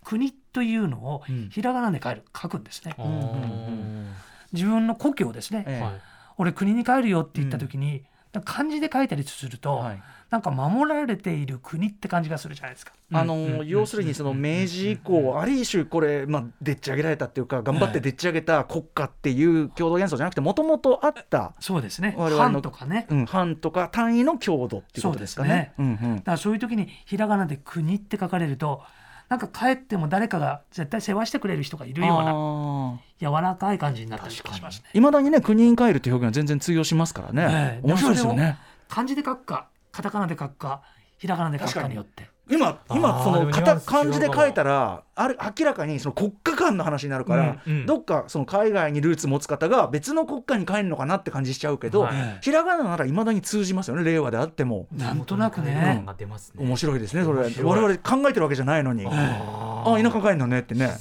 Speaker 4: 国というのを
Speaker 2: うん。
Speaker 4: ひらがなで書る書くんですね、
Speaker 3: あー
Speaker 4: 自分の故郷ですね、
Speaker 2: ええ。
Speaker 3: はい
Speaker 4: 俺国に帰るよって言った時に、漢字で書いたりすると、
Speaker 2: はい。
Speaker 4: なんか守られている国って感じがするじゃないですか。
Speaker 2: あの
Speaker 3: うん。
Speaker 2: 要するにその明治以降ある種これまあでっち上げられたっていうか頑張ってでっち上げた国家っていう共同元素じゃなくてもともとあった、
Speaker 4: そうですね。
Speaker 2: 我々の
Speaker 4: 藩とかね。
Speaker 2: うん、藩とか単位の郷土っていうことですかね。うんうん。
Speaker 4: だからそういう時にひらがなで国って書かれると、なんか帰っても誰かが絶対世話してくれる人がいるような
Speaker 2: あ
Speaker 4: 柔らかい感じになったりしますね。
Speaker 2: いまだにね国に帰るっていう表現は全然通用しますからね、
Speaker 4: ええ
Speaker 2: 面白いですよね。
Speaker 4: 漢字で書くか、カタカナで書くか、ひらがなで書くかによって。
Speaker 2: 今今そのかた
Speaker 3: でもニュアンス違うかも
Speaker 2: 漢字で書いたらある明らかにその国家間の話になるから、
Speaker 3: うんうん。
Speaker 2: どっかその海外にルーツ持つ方が別の国家に帰るのかなって感じしちゃうけど、
Speaker 3: はい
Speaker 2: ひらがなならいまだに通じますよね令和であっても。
Speaker 4: なんとなく
Speaker 3: 感
Speaker 4: ね。
Speaker 3: が出ますね。
Speaker 2: 面白いですねそれ。我々考えてるわけじゃないのに。あ
Speaker 3: あ
Speaker 2: あ田舎帰るのねってね。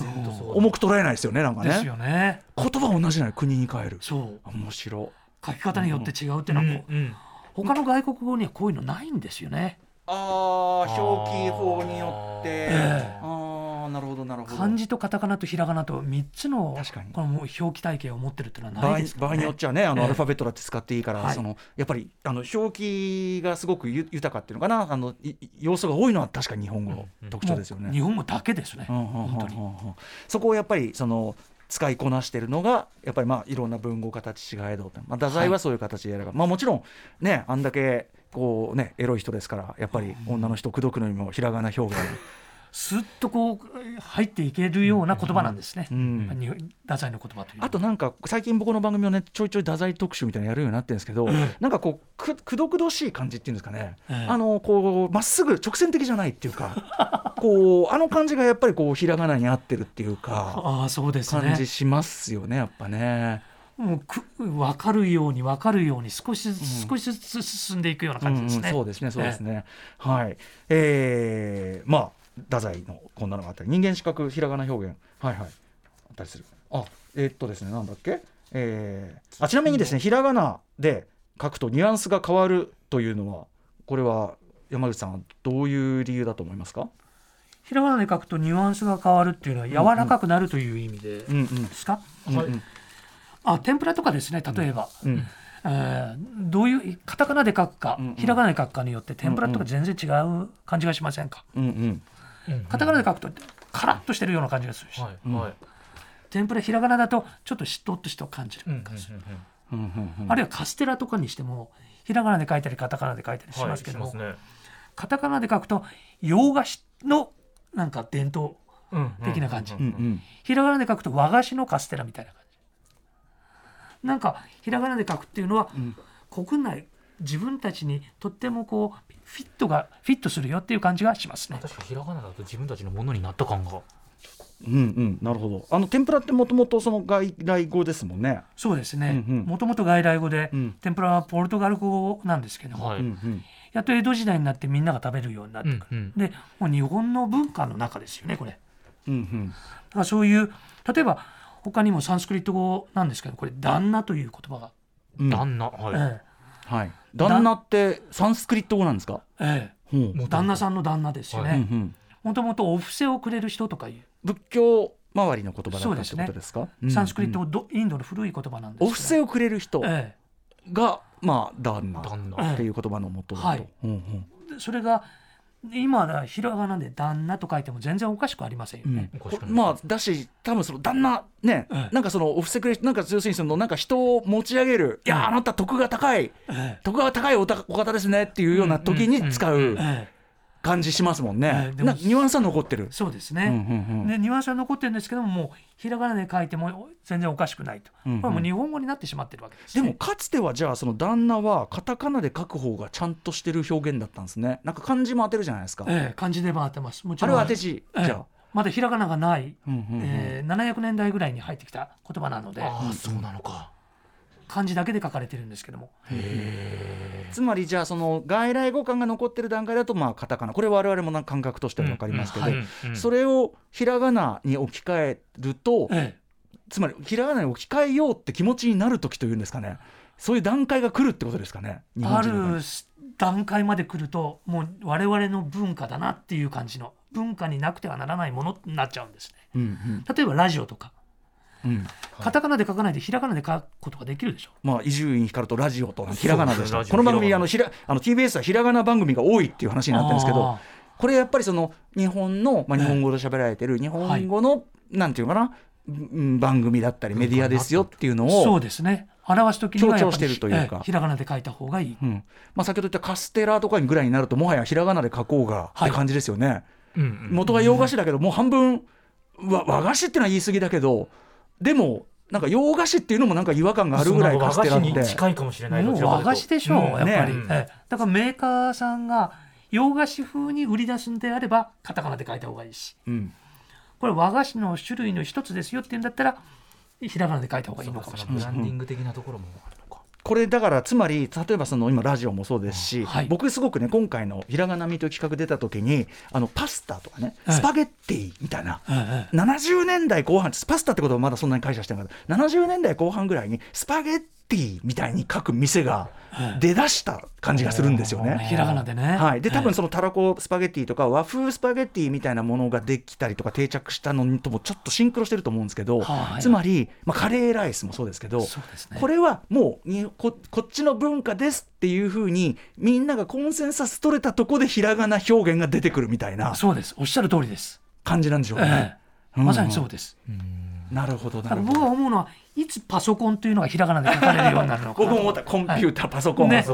Speaker 2: 重く捉えないですよねなんかね。
Speaker 4: ですよね。
Speaker 2: 言葉は同じなのに国に帰る。
Speaker 4: そう。
Speaker 2: 面白
Speaker 4: 書き方によって違うっていう。のはもう、
Speaker 3: うん。
Speaker 4: 他の外国語にはこういうのないんですよね。
Speaker 2: ああ表記法によって、
Speaker 4: ええ。
Speaker 2: あああなるほどなるほど。
Speaker 4: 漢字とカタカナとひらがなと3つの
Speaker 2: 確かに。
Speaker 4: このもう表記体系を持ってるっていうのはないですからね。
Speaker 2: 場合によっちゃねあの
Speaker 4: ええ。
Speaker 2: アルファベットだって使っていいから、
Speaker 4: はい。
Speaker 2: そのやっぱりあの表記がすごくゆ豊かっていうのかな。あのいい要素が多いのは確かに日本語の特徴ですよね。
Speaker 4: もう日本語だけですね、本当に。
Speaker 2: そこをやっぱりその使いこなしてるのがやっぱりまあいろんな文語形違えど、まあ、太宰はそういう形でやるが、まあ、もちろんねあんだけこうねエロい人ですからやっぱり女の人口説くのにもひらがな表現、
Speaker 4: すっとこう入っていけるような言葉なんですね、
Speaker 2: うん。
Speaker 4: 日本太宰の言葉という
Speaker 2: あとなんか最近僕の番組をねちょいちょい太宰特集みたいなのやるようになってるんですけど、なんかこうくくどくどしい感じっていうんですかね、
Speaker 4: ええ。
Speaker 2: あのこうまっすぐ直線的じゃないっていうか こうあの感じがやっぱりこうひらがなに合ってるっていうか
Speaker 4: ああそうです
Speaker 2: 感
Speaker 4: ね
Speaker 2: じしますよねやっぱね。
Speaker 4: もうく分かるように分かるように少しずつ、少しずつ進んでいくような感じですね、
Speaker 2: うんうんそうですねそうですね、はい。えー、まあ太宰のこんなのがあったり人間資格ひらがな表現。はいはい。あったりする。あえーっとですねなんだっけ？えー、あちなみにですねひらがなで書くとニュアンスが変わるというのはこれは山口さんはどういう理由だと思いますか？
Speaker 4: ひらがなで書くとニュアンスが変わるっていうのは柔らかくなるという意味で
Speaker 2: うんうん。
Speaker 4: ですか、
Speaker 2: うんうん
Speaker 4: あ天ぷらとかですね例えば、
Speaker 2: うん。
Speaker 4: えーどういうカタカナで書くか、
Speaker 2: うんうん。
Speaker 4: ひらがなで書くかによって天ぷらとか全然違う感じがしませんか、
Speaker 2: うんうん。
Speaker 4: カタカナで書くとカラッとしてるような感じがするし、
Speaker 3: はいはい。
Speaker 4: 天ぷらひらがなだとちょっとしっとっとした感じ。る、
Speaker 3: うんうん
Speaker 2: うん。うんうん
Speaker 4: あるいはカステラとかにしてもひらがなで書いたりカタカナで書いたりし
Speaker 3: はい
Speaker 4: ますけど。も、
Speaker 3: しますね
Speaker 4: カタカナで書くと洋菓子のなんか伝統
Speaker 3: うん
Speaker 4: 的な感じ。
Speaker 2: うんうん
Speaker 4: ひらがなで書くと和菓子のカステラみたいな。感じなんかひらがなで書くっていうのは、国内自分たちにとってもこうフィットがフィットするよっていう感じがしますね。
Speaker 3: 確かひらがなだと自分たちのものになった感が。
Speaker 2: うんうんなるほど。あの天ぷらってもともとその外来語ですもんね。
Speaker 4: そうですね。もともと外来語で、
Speaker 2: うん。
Speaker 4: 天ぷらはポルトガル語なんですけども、
Speaker 3: はい。
Speaker 2: うんうん。
Speaker 4: やっと江戸時代になってみんなが食べるようになってくる、
Speaker 3: うんうん。
Speaker 4: でもう日本の文化の中ですよねこれ。だ
Speaker 2: うんうん。
Speaker 4: からそういう例えば他にもサンスクリット語なんですけどこれ旦那という言葉が、
Speaker 2: うん。
Speaker 3: 旦那はい。
Speaker 4: え
Speaker 2: はい、旦那ってサンスクリット語なんですか？
Speaker 4: ええ。
Speaker 2: ほう。
Speaker 4: え旦那さんの旦那ですよ
Speaker 2: うんう
Speaker 4: ね
Speaker 2: ん。
Speaker 4: もともとお布施をくれる人とかいう。
Speaker 2: 仏教周りの言葉だったって
Speaker 4: そうですね
Speaker 2: ことですか。
Speaker 4: サンスクリットどインドの古い言葉なんです
Speaker 2: お布施をくれる人
Speaker 4: え
Speaker 2: が、まあ旦那っていう言葉の元だと。
Speaker 4: はい。
Speaker 2: うんうん。
Speaker 4: それが今だひらがなで旦那と書いても全然おかしくありませんよね、
Speaker 3: おかしくない。
Speaker 2: まあだし多分その旦那ね、
Speaker 4: ええ。
Speaker 2: なんかそのお布施くれるなんか要するにそのなんか人を持ち上げる、いやあなた徳が高い。
Speaker 4: え
Speaker 2: 徳が高いおたお方ですねっていうような時に使う感じしますもんね。
Speaker 4: ええ。でも
Speaker 2: なニュアンスは残ってる。
Speaker 4: そうです
Speaker 2: うんう
Speaker 4: ね、
Speaker 2: んうん。
Speaker 4: でニュアンスは残ってるんですけどももうひらがなで書いても全然おかしくないと、
Speaker 2: うんうん。
Speaker 4: これはもう日本語になってしまってるわけです、ね、
Speaker 2: でもかつてはじゃあその旦那はカタカナで書く方がちゃんとしてる表現だったんですね。なんか漢字も当てるじゃないですか、
Speaker 4: ええ漢字でも当てます。もちろん。
Speaker 2: あれは当て字。
Speaker 4: ええ。
Speaker 2: じゃあ、
Speaker 4: まだひらがながない、
Speaker 2: うんうんうん。
Speaker 4: えー700年代ぐらいに入ってきた言葉なので。
Speaker 3: ああそうなのか
Speaker 4: 漢字だけで書かれてるんですけども。
Speaker 2: つまりじゃあその外来語感が残ってる段階だとまあカタカナ。これ我々もなんか感覚としては分かりますけど、それをひらがなに置き換えると、
Speaker 4: え
Speaker 2: つまりひらがなに置き換えようって気持ちになる時というんですかね。そういう段階が来るってことですかね
Speaker 4: ある段階まで来るともう我々の文化だなっていう感じの文化になくてはならないものになっちゃうんですね。
Speaker 2: うん。
Speaker 4: 例えばラジオとかカタカナで書かないでひらがなで書くことができるでしょ。
Speaker 2: まあ伊集院光とラジオとひらがなでした。この番組あのひらあの TBS はひらがな番組が多いっていう話になってるんですけど
Speaker 4: あ
Speaker 2: これやっぱりその日本の、まあ、
Speaker 4: ええ。
Speaker 2: 日本語で喋られてる日本語の、なんていうのかなうん番組だったりメディアですよっていうのを
Speaker 4: そうですね。表す時にはやっぱり
Speaker 2: 強調してるというか。
Speaker 4: ええひらがなで書いた方がいい。
Speaker 2: うん。まあ、先ほど言ったカステラとかぐらいになるともはやひらがなで書こうが
Speaker 4: はい
Speaker 2: って感じですよね、元が洋菓子だけどもう半分わ和菓子っていうのは言い過ぎだけどでもなんか洋菓子っていうのもなんか違和感があるぐらいカステラって。
Speaker 3: 近いかもしれない
Speaker 4: もう和菓子でしょう、
Speaker 2: うん
Speaker 4: やっぱり、
Speaker 2: ね
Speaker 4: え。えだからメーカーさんが洋菓子風に売り出すんであればカタカナで書いた方がいいし。
Speaker 2: うん。
Speaker 4: これ和菓子の種類の一つですよって言うんだったらひらがなで書いた方がいいのかもしれない。
Speaker 3: ブランディング的なところも。あるのか
Speaker 2: これだからつまり例えばその今ラジオもそうですし、
Speaker 4: はい。
Speaker 2: 僕すごくね今回の「ひらがなみ」という企画出た時にあのパスタとかね
Speaker 4: はい。
Speaker 2: スパゲッティみたいな、
Speaker 4: ええ
Speaker 2: 70年代後半パスタってことはまだそんなに解釈してなかった。70年代後半ぐらいにスパゲッティみたいに書く店が出だした感じがするんですよね。
Speaker 4: ひらがなでね。
Speaker 2: はい、で多分そのたらこスパゲッティとか和風スパゲッティみたいなものができたりとか定着したのともちょっとシンクロしてると思うんですけど、
Speaker 4: はい
Speaker 2: つまり、まあ、カレーライスもそうですけど
Speaker 4: そうですね
Speaker 2: これはもうにここっちの文化ですっていうふうにみんながコンセンサス取れたとこでひらがな表現が出てくるみたいな
Speaker 4: そうです。おっしゃる通りです。
Speaker 2: 感じなんでしょうね。
Speaker 4: ええまさにそうです。
Speaker 2: なるほどなるほど。
Speaker 4: 僕が思うのはいつパソコンというのがひらがなで書かれるようになるのか
Speaker 2: 僕も思った。コンピューター、パソコン、
Speaker 4: ね。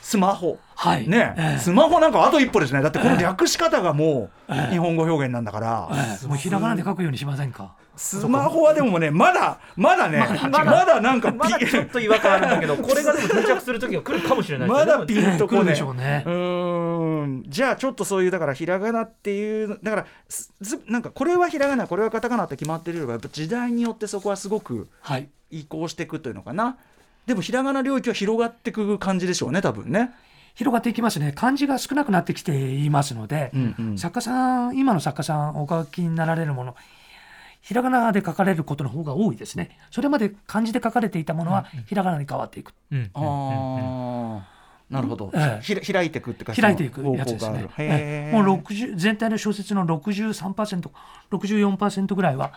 Speaker 2: スマホ。
Speaker 4: はい。
Speaker 2: ね、
Speaker 4: ええ。
Speaker 2: スマホなんかあと一歩ですね。だってこの略し方がもう
Speaker 4: ええ。
Speaker 2: 日本語表現なんだから、
Speaker 4: ええ。もうひらがなで書くようにしませんか？
Speaker 2: スマホはでもねまだまだねまだなんかピ
Speaker 3: まだちょっと違和感あるんだけど これがでも定着する時が来るかもしれないですね。
Speaker 2: まだピンとこ
Speaker 4: 来る
Speaker 2: ね
Speaker 4: でしょうね。
Speaker 2: うーん。じゃあちょっとそういうだからひらがなっていうだからなんかこれはひらがなこれはカタカナって決まってるよりはやっぱ時代によってそこはすごく
Speaker 4: はい。
Speaker 2: 移行していくというのかな。でもひらがな領域は広がっていく感じでしょうね多分ね。
Speaker 4: 広がっていきますね。漢字が少なくなってきていますので、
Speaker 2: うんうん。
Speaker 4: 作家さん、今の作家さんお書きになられるもの、ひらがなで書かれることの方が多いですね。それまで漢字で書かれていたものはひらがなに変わっていく。
Speaker 3: うん
Speaker 2: あーなるほど、
Speaker 4: ええ
Speaker 2: ひら開いていくってか
Speaker 4: 開いていくやつですねもう60全体の小説の63%、64%ぐらいは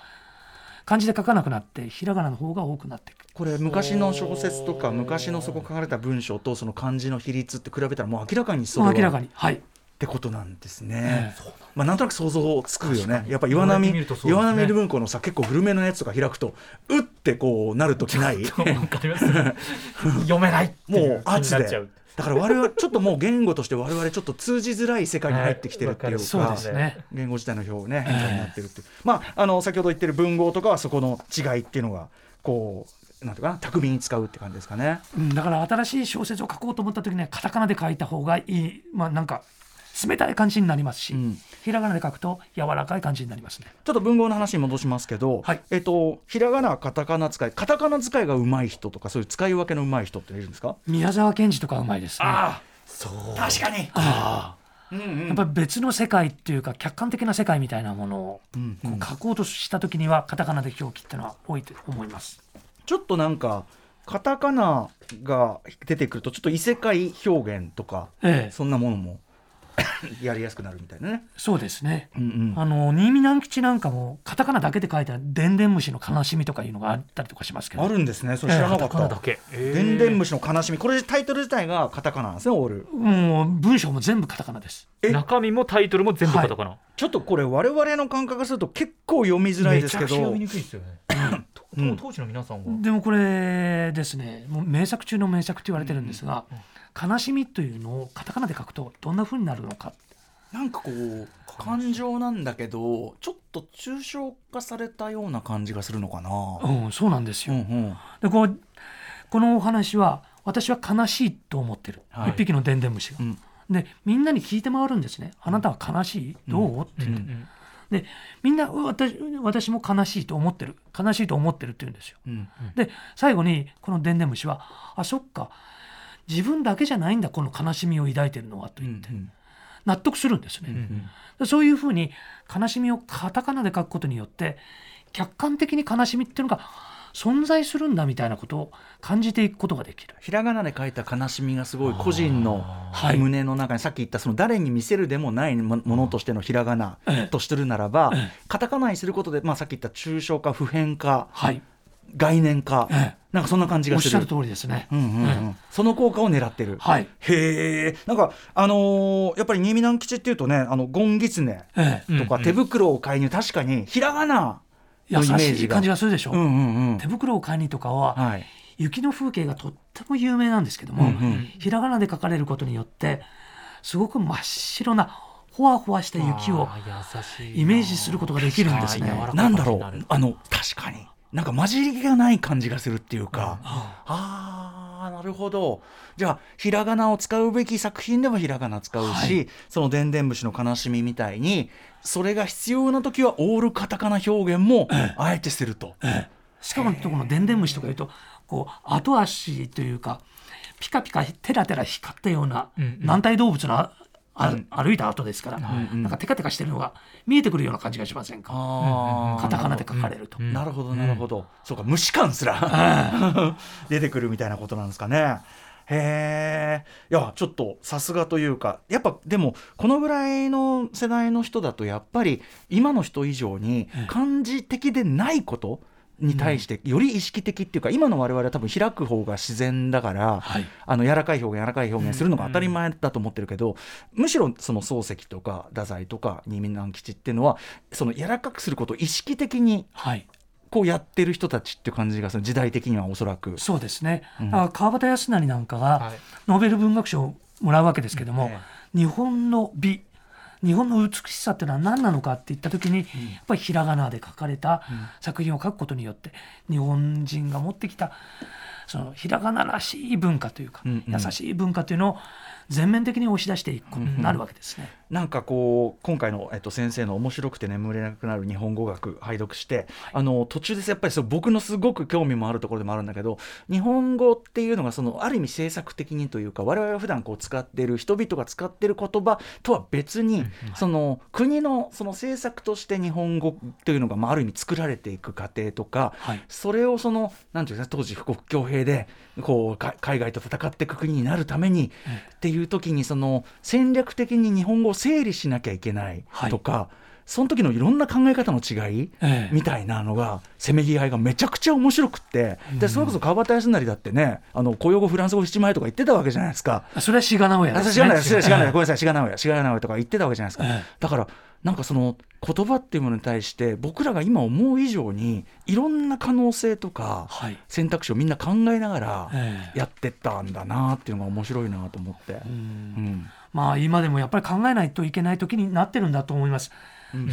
Speaker 4: 漢字で書かなくなってひらがなの方が多くなっていく。
Speaker 2: これ昔の小説とか昔のそこ書かれた文章とその漢字の比率って比べたらもう明らかにそれは
Speaker 4: 明らかに。はい。
Speaker 2: ってことなんですね
Speaker 4: え。
Speaker 2: まあなんとなく想像つくよね。やっぱ岩波
Speaker 3: ね
Speaker 2: 岩波文庫のさ結構古めのやつとか開くとうってこうなるときない。
Speaker 3: 読めないってい
Speaker 2: もう圧で
Speaker 3: なっちゃう。
Speaker 2: だから我々ちょっともう言語として我々ちょっと通じづらい世界に入ってきてるっていうか。
Speaker 4: そうですね。
Speaker 2: 言語自体の表ね変化になってるっていう、まああの先ほど言ってる文豪とかはそこの違いっていうのがこうなんていうかな巧みに使うって感じですかね。
Speaker 4: うんだから新しい小説を書こうと思った時にはカタカナで書いた方がいい。まあなんか冷たい感じになりますし、
Speaker 2: うん
Speaker 4: ひらがなで書くと柔らかい感じになりますね。
Speaker 2: ちょっと文豪の話に戻しますけど、
Speaker 4: はい
Speaker 2: えっとひらがなカタカナ使いカタカナ使いが上手い人とかそういう使い分けの上手い人っているんですか？
Speaker 4: 宮沢賢治とかうまいですね。
Speaker 2: あ
Speaker 3: そう
Speaker 2: 確かに。
Speaker 4: あ
Speaker 2: うんうん
Speaker 4: あやっぱり別の世界っていうか客観的な世界みたいなものを書こうとした時にはカタカナで表記っていうのは多いと思います。
Speaker 2: ちょっとなんかカタカナが出てくるとちょっと異世界表現とか
Speaker 4: ええ、
Speaker 2: そんなものも やりやすくなるみたいなね。
Speaker 4: そうですね。
Speaker 2: うんうん
Speaker 4: あの新見南吉なんかもカタカナだけで書いたでんでん虫の悲しみとかいうのがあったりとかしますけど。
Speaker 2: あるんですね。それ知らなかった。
Speaker 3: カタカナだけ
Speaker 2: でんでん虫の悲しみ。これタイトル自体がカタカナなんですね。オール。
Speaker 4: もう文章も全部カタカナです。
Speaker 2: え？
Speaker 3: 中身もタイトルも全部カタカナ、
Speaker 2: ちょっとこれ我々の感覚すると結構読みづらいですけど
Speaker 3: めちゃくちゃ読み。にくいですよね、と
Speaker 2: うん
Speaker 3: 当時の皆さんは、
Speaker 4: でもこれですねもう名作中の名作と言われてるんですが、悲しみというのをカタカナで書くとどんな風になるのか
Speaker 2: なんかこう感情なんだけどちょっと抽象化されたような感じがするのかな。
Speaker 4: うん、そうなんですよ。
Speaker 2: うんうん。
Speaker 4: でこうこのお話は私は悲しいと思ってる、
Speaker 2: はい
Speaker 4: 一匹のでんでん虫が。
Speaker 2: うん
Speaker 4: でみんなに聞いて回るんですね。あなたは悲しい？どう、って言って、でみんなう私私も悲しいと思ってる悲しいと思ってるって言うんですよ。
Speaker 2: うん
Speaker 4: で最後にこのでんでん虫はあそっか自分だけじゃないんだこの悲しみを抱いてるのはと言って、納得するんですね。でそういうふうに悲しみをカタカナで書くことによって客観的に悲しみっていうのが存在するんだみたいなことを感じていくことができる。
Speaker 2: ひらがなで書いた悲しみがすごい個人の
Speaker 4: はい。
Speaker 2: 胸の中にさっき言ったその誰に見せるでもないもものとしてのひらがな
Speaker 4: ええ。
Speaker 2: としてるならば
Speaker 4: ええ。
Speaker 2: カタカナにすることで、まあ、さっき言った抽象化普遍化
Speaker 4: はい、
Speaker 2: 概念化
Speaker 4: ええ
Speaker 2: なんかそんな感じ
Speaker 4: おっ
Speaker 2: がする。
Speaker 4: しゃる通りですね。
Speaker 2: うんうんうん。
Speaker 4: え
Speaker 2: その効果を狙ってる。
Speaker 4: はい、
Speaker 2: へえ。なんかあのーやっぱり新見南吉っていうとねあのゴンギツネ
Speaker 4: ええ、
Speaker 2: とか
Speaker 3: うん
Speaker 2: 手袋を買いに確かにひらがな
Speaker 4: 優
Speaker 2: のイメージが。
Speaker 4: しい感じがするでしょ。
Speaker 2: うんうんうん。
Speaker 4: 手袋を買いにとかは、
Speaker 2: はい。
Speaker 4: 雪の風景がとっても有名なんですけども、
Speaker 2: うんうん。
Speaker 4: ひらがなで書かれることによってすごく真っ白なほわほわした雪をイメージすることができるんですね。
Speaker 2: なんだろう。あの確かになんか混じり気がない感じがするっていうか、ああなるほど。じゃあひらがなを使うべき作品でもひらがな使うし、
Speaker 4: はい。
Speaker 2: そのでんでん虫の悲しみみたいにそれが必要な時はオールカタカナ表現もあえてすると。
Speaker 4: しかもこのでんでん虫とかいうとこう後足というかピカピカテラテラ光ったような
Speaker 3: うんうん。
Speaker 4: 軟体動物のああ歩いた後ですから、なんかテカテカしてるのが見えてくるような感じがしませんか、
Speaker 2: あー。
Speaker 4: カタカナで書かれると、
Speaker 2: なるほどなるほど、そうか虫感すら 出てくるみたいなことなんですかね。へえいやちょっとさすがというかやっぱでもこのぐらいの世代の人だとやっぱり今の人以上に漢字的でないことに対してより意識的っていうか、今の我々は多分開く方が自然だから、
Speaker 4: はい。
Speaker 2: あの柔らかい表現柔らかい表現するのが当たり前だと思ってるけど、むしろその漱石とか太宰とか新見南吉っていうのはその柔らかくすることを意識的に
Speaker 4: はい。
Speaker 2: こうやってる人たちっていう感じが時代的にはおそらく。
Speaker 4: そうですね、
Speaker 2: うん。
Speaker 4: 川端康成なんかが
Speaker 3: はい。
Speaker 4: ノーベル文学賞をもらうわけですけども、日本の美日本の美しさっていうのは何なのかって言った時に、やっぱりひらがなで書かれた作品を書くことによって日本人が持ってきたそのひらがならしい文化というか、優しい文化というのを全面的に押し出していくことになるわけですね。
Speaker 2: なんかこう今回の、えっと、先生の面白くて眠れなくなる日本語学拝読して、あの途中ですやっぱりそう僕のすごく興味もあるところでもあるんだけど日本語っていうのがそのある意味政策的にというか我々が普段こう使っている人々が使っている言葉とは別に、その国のその政策として日本語というのが、まあ、ある意味作られていく過程とか、
Speaker 4: はい。
Speaker 2: それをそのなんていうか当時富国強兵でこうか海外と戦っていく国になるために、っていうう時にその戦略的に日本語を整理しなきゃいけないとか、その時のいろんな考え方の違い、
Speaker 4: ええ
Speaker 2: みたいなのがせめぎ合いがめちゃくちゃ面白くって、でそれこそ川端康成だってねあの公用語フランス語七枚とか言ってたわけじゃないですか。
Speaker 4: それは志賀直哉
Speaker 2: あ、
Speaker 4: ですね。
Speaker 2: 違うない、違うない、
Speaker 4: ええ
Speaker 2: ごめんなさい、違うない、違うないとか言ってたわけじゃないですか。
Speaker 4: ええ
Speaker 2: だから、なんかその言葉っていうものに対して、僕らが今思う以上に、いろんな可能性とか、
Speaker 4: はい
Speaker 2: 選択肢をみんな考えながら
Speaker 4: ええ
Speaker 2: やってったんだなっていうのが面白いなと思って。
Speaker 4: うん
Speaker 2: うん
Speaker 4: まあ今でもやっぱり考えないといけない時になってるんだと思います。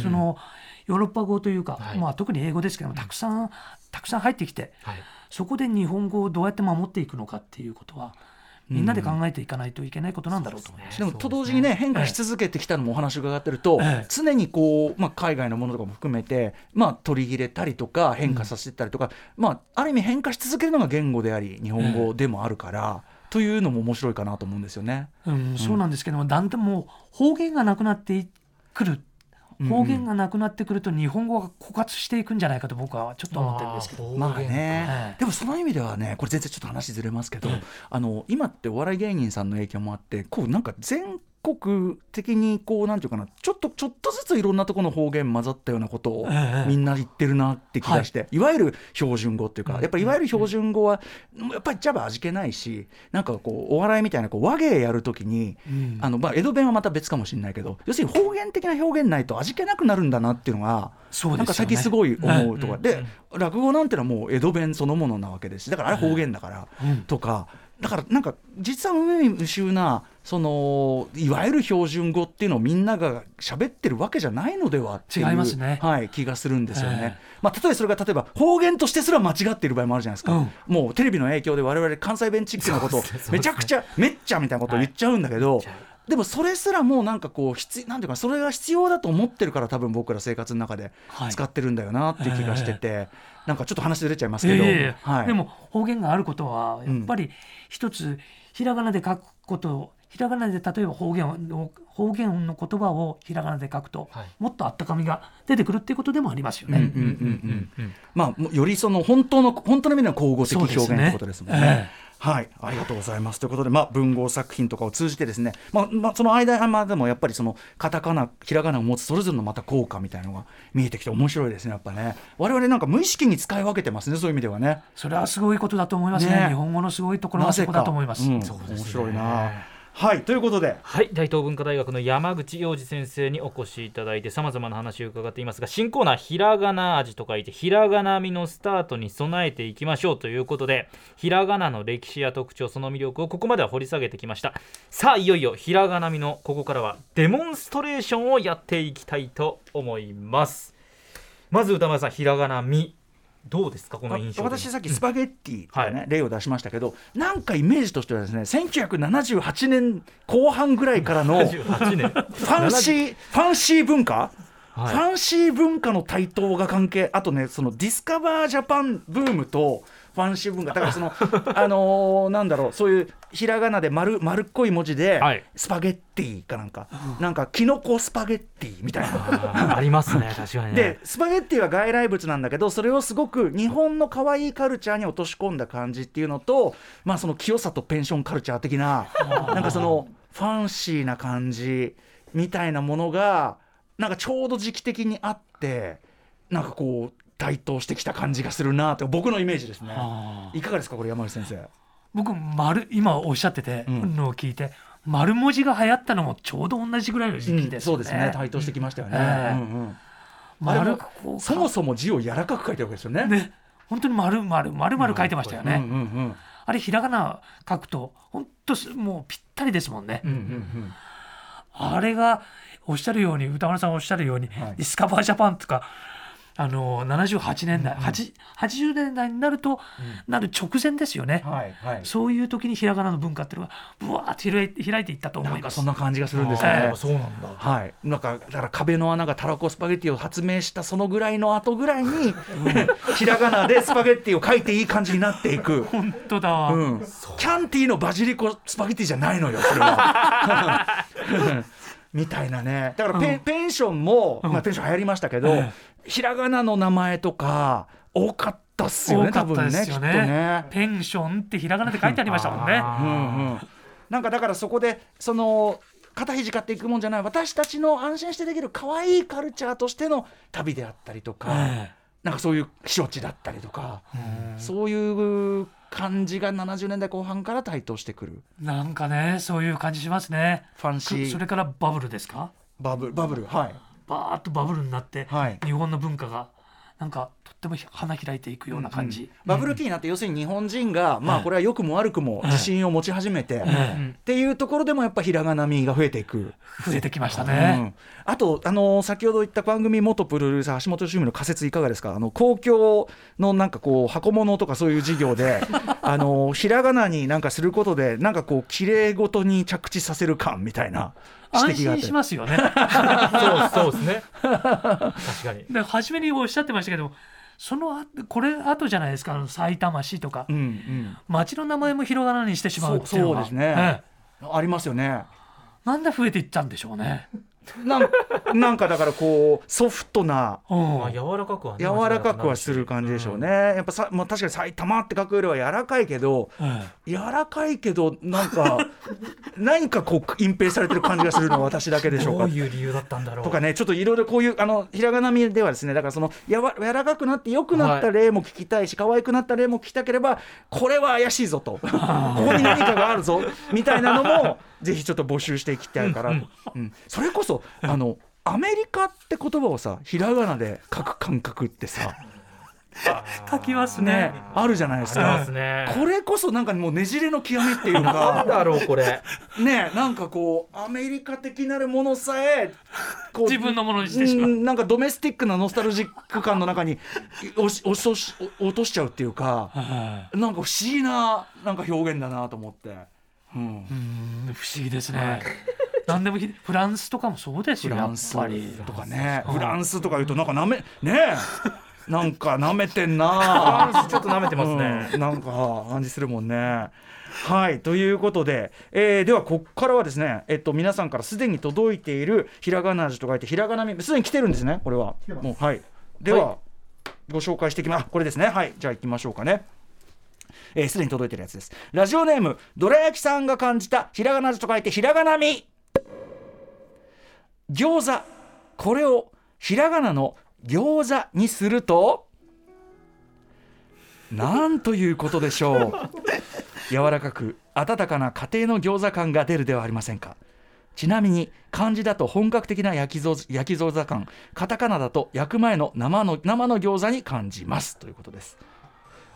Speaker 4: そのヨーロッパ語というか、
Speaker 3: はい。
Speaker 4: まあ特に英語ですけどもたくさんたくさん入ってきて、
Speaker 3: はい。
Speaker 4: そこで日本語をどうやって守っていくのかっていうことはみんなで考えていかないといけないことなんだろうと思います。
Speaker 2: でもと同時にね。変化し続けてきたのもお話伺ってると、
Speaker 4: ええ。
Speaker 2: 常にこう、まあ、海外のものとかも含めて、まあ、取り入れたりとか変化させたりとか、まあ、ある意味変化し続けるのが言語であり日本語でもあるから、というのも面白いかなと思うんですよね。
Speaker 4: うん、そうなんですけどもだんだんもう方言がなくなってくる方言がなくなってくると日本語が枯渇していくんじゃないかと僕はちょっと思ってるんですけど。
Speaker 2: まあね、
Speaker 4: ええ
Speaker 2: でもその意味ではねこれ全然ちょっと話ずれますけど、あの今ってお笑い芸人さんの影響もあってこうなんか全国的にこうなんていうかなちょっとちょっとずついろんなところの方言混ざったようなことを
Speaker 4: ええ
Speaker 2: みんな言ってるなって気がして、い、わゆる標準語っていうか、やっぱりいわゆる標準語はやっぱりジャブ味気ないしなんかこうお笑いみたいなこう和芸やるときに、
Speaker 4: うん。
Speaker 2: あのまあ江戸弁はまた別かもしれないけど要するに方言的な表現ないと味気なくなるんだなっていうのが
Speaker 4: そうね。
Speaker 2: なんか最近すごい思うとか、
Speaker 3: うん
Speaker 2: で落語なんてのはもう江戸弁そのものなわけですしだからあれ方言だから、
Speaker 4: うん。
Speaker 2: とかだからなんか実は無味無臭なそのいわゆる標準語っていうのをみんなが喋ってるわけじゃないのでは
Speaker 4: 違いますね。
Speaker 2: はい、気がするんですよね。
Speaker 4: え
Speaker 2: まあ、例えばそれが例えば方言としてすら間違っている場合もあるじゃないですか、
Speaker 4: うん。
Speaker 2: もうテレビの影響で我々関西弁チックなことをめちゃくちゃめっちゃみたいなことを言っちゃうんだけど、でもそれすらもうなんかこう必なんていうかそれが必要だと思ってるから多分僕ら生活の中で
Speaker 4: はい。
Speaker 2: 使ってるんだよなっていう気がしてて、なんかちょっと話ずれちゃいますけど、
Speaker 4: いやいやいや
Speaker 2: はい、
Speaker 4: でも方言があることはやっぱり一つひらがなで書くことひらがなで例えば方言を方言の言葉をひらがなで書くと、
Speaker 3: はい。
Speaker 4: もっとあったかみが出てくるっていうことでもありますよね。
Speaker 2: まあよりその本当の本当の意味での交互的表現ってことですもんね。
Speaker 4: え
Speaker 2: はい、ありがとうございますということで、まあ、文豪作品とかを通じてですね、まあまあ、その間までもやっぱりそのカタカナひらがなを持つそれぞれのまた効果みたいなのが見えてきて面白いですねやっぱね我々なんか無意識に使い分けてますねそういう意味ではね。
Speaker 4: それはすごいことだと思いますね。
Speaker 2: ね
Speaker 4: 日本語のすごいところはそこだと思います。
Speaker 2: うん面白いな。はいということで。
Speaker 3: はい大東文化大学の山口洋二先生にお越しいただいてさまざまな話を伺っていますが新コーナーひらがな味と書いてひらがなみのスタートに備えていきましょうということでひらがなの歴史や特徴その魅力をここまでは掘り下げてきました。さあいよいよひらがなみのここからはデモンストレーションをやっていきたいと思います。まず歌丸さんひらがなみ。どうですかこの印象
Speaker 2: 私さっきスパゲッティとかね、
Speaker 3: はい。
Speaker 2: 例を出しましたけどなんかイメージとしてはですね1978年後半ぐらいからの フ
Speaker 3: 78年
Speaker 2: ァンシーファンシー文化？
Speaker 3: はい。
Speaker 2: ファンシー文化の台頭が関係あとねそのディスカバージャパンブームとファンシー文化だからその あのーなんだろうそういうひらがなで丸丸っこい文字で、
Speaker 3: はい。
Speaker 2: スパゲッティかなんか、なんかキノコスパゲッティみたいな。
Speaker 3: ありますね確かにね。
Speaker 2: でスパゲッティは外来物なんだけどそれをすごく日本の可愛いカルチャーに落とし込んだ感じっていうのと、まあ、その清さとペンションカルチャー的ななんかそのファンシーな感じみたいなものがなんかちょうど時期的にあってなんかこう台頭してきた感じがするなと僕のイメージですね。いかがですかこれ山内先生。
Speaker 4: 僕丸今おっしゃってて
Speaker 2: うん
Speaker 4: のを聞いて、丸文字が流行ったのもちょうど同じぐらいの時期ですよね。
Speaker 2: そうですね台頭してきましたよね。
Speaker 4: 丸
Speaker 2: そもそも字を柔らかく書いてるわけですよね。
Speaker 4: ね本当に丸丸丸々書いてましたよね。
Speaker 2: うんうんうん
Speaker 4: あれひらがな書くと本当すもうぴったりですもんね。
Speaker 2: うんうんうん
Speaker 4: あれがおっしゃるように歌丸さんおっしゃるように、
Speaker 2: はい
Speaker 4: ディスカバージャパンとかあの78年代、8 80年代になると、なる直前ですよね、
Speaker 2: はいはい。
Speaker 4: そういう時にひらがなの文化っていうのがぶわーって開いて開いていったと思
Speaker 2: ないんか
Speaker 4: ます
Speaker 2: そんな感じがするんですね。
Speaker 3: やっぱ。そうなんだ。
Speaker 2: はい、なんかだから壁の穴がたらこスパゲッティを発明したそのぐらいの後ぐらいに、ひらがなでスパゲッティを書いていい感じになっていく。
Speaker 4: 本当だ、
Speaker 2: うん、キャンティーのバジリコスパゲッティじゃないのよそれは。みたいなね。だからペ,、
Speaker 4: うん。
Speaker 2: ペンションも、まあ、ペンション流行りましたけど、
Speaker 4: え
Speaker 2: ひらがなの名前とか多かったっすよね
Speaker 4: 多
Speaker 2: 分ねきっと
Speaker 4: ね。
Speaker 2: ね。
Speaker 4: ペンションってひらがなで書いてありましたもんね。
Speaker 3: あ
Speaker 2: うんうん、なんかだからそこでその肩肘買っていくもんじゃない。私たちの安心してできる可愛いカルチャーとしての旅であったりとか、
Speaker 4: え
Speaker 2: なんかそういう避暑地だったりとか、そういう感じが70年代後半から台頭してくる。
Speaker 4: えなんかねそういう感じしますね。
Speaker 2: ファンシー。
Speaker 4: それからバブルですか？
Speaker 2: バブルバブルはい。
Speaker 4: バーッとバブルになって、
Speaker 2: はい。
Speaker 4: 日本の文化がなんかとっても花開いていくような感じ。
Speaker 2: バブル期になって要するに日本人が、まあこれは良くも悪くも自信を持ち始めて、
Speaker 4: え
Speaker 2: っていうところでもやっぱひらがなみが増えていく。
Speaker 4: 増えてきました
Speaker 2: う
Speaker 4: ね。
Speaker 2: ん。あと、あの先ほど言った番組元プロデューサー橋本趣味の仮説いかがですか？あの公共のなんかこう箱物とかそういう事業で あのひらがなになんかすることでなんかこう綺麗ごとに着地させる感みたいな。
Speaker 4: 安
Speaker 2: 指摘があって。
Speaker 4: 心しますよね。
Speaker 3: そうそうですね。確かに。
Speaker 4: で初めにおっしゃってましたけどそのあこれ後じゃないですか。あの埼玉市とか、
Speaker 2: うんうん。
Speaker 4: 町の名前もひらがなにしてしまうっていうのが。
Speaker 2: そうそうですね。
Speaker 4: ええ。
Speaker 2: ありますよね。
Speaker 4: なんで増えていったんでしょうね。
Speaker 2: なんなんかだからこうソフトな
Speaker 4: うん。
Speaker 3: まあ柔らかくはね
Speaker 2: 柔らかくはする感じでしょうね、やっぱさ、まあ、確かに埼玉って書くよりは柔らかいけど
Speaker 4: え
Speaker 2: 柔らかいけどなんか 何かこう隠蔽されてる感じがするのは私だけでしょうか。
Speaker 3: どういう理由だったんだろう。
Speaker 2: とかねちょっといろいろこういうあのひらがなみではですねだからそのやわ柔らかくなって良くなった例も聞きたいし、可愛くなった例も聞きたければこれは怪しいぞと。ここに何かがあるぞみたいなのもぜひちょっと募集していきたいから。と、うん。それこそあのアメリカって言葉をさひらがなで書く感覚ってさ。
Speaker 4: え 書きます
Speaker 2: ね。
Speaker 4: ね。
Speaker 2: あるじゃないですか。
Speaker 3: ね。
Speaker 2: これこそなんかもうねじれの極みっていうか。
Speaker 3: だろうこれ。
Speaker 2: ねなんかこうアメリカ的なるものさえ
Speaker 4: 自分のものにしてしまう。
Speaker 2: うんなんかドメスティックなノスタルジック感の中に押し押し落としちゃうっていうか。
Speaker 4: はい。
Speaker 2: なんか不思議ななんか表現だなと思って、うん、
Speaker 4: うん。不思議ですね。何でもひフランスとかもそうですよやっ
Speaker 2: フランス。
Speaker 4: ぱり。
Speaker 2: とかね。
Speaker 4: うん。
Speaker 2: フランスとか言うとなんかなめねえ。なんかなめてんな。
Speaker 3: ちょっと舐めてますね。
Speaker 2: うん。なんか感じするもんね。はい。ということで、えーではここからはですね、えっと、皆さんからすでに届いているひらがな味と書いてひらがなみすでに来てるんですねこれは。もうはい。では、ご紹介していきますこれですね。はい。じゃあ行きましょうかねえーすでに届いてるやつです。ラジオネームどら焼きさんが感じたひらがな味と書いてひらがなみ。餃子これをひらがなの餃子にするとなんということでしょう。柔らかく温かな家庭の餃子感が出るではありませんか。ちなみに漢字だと本格的な焼きぞ焼き餃子感カタカナだと焼く前の生の生の餃子に感じます。ということです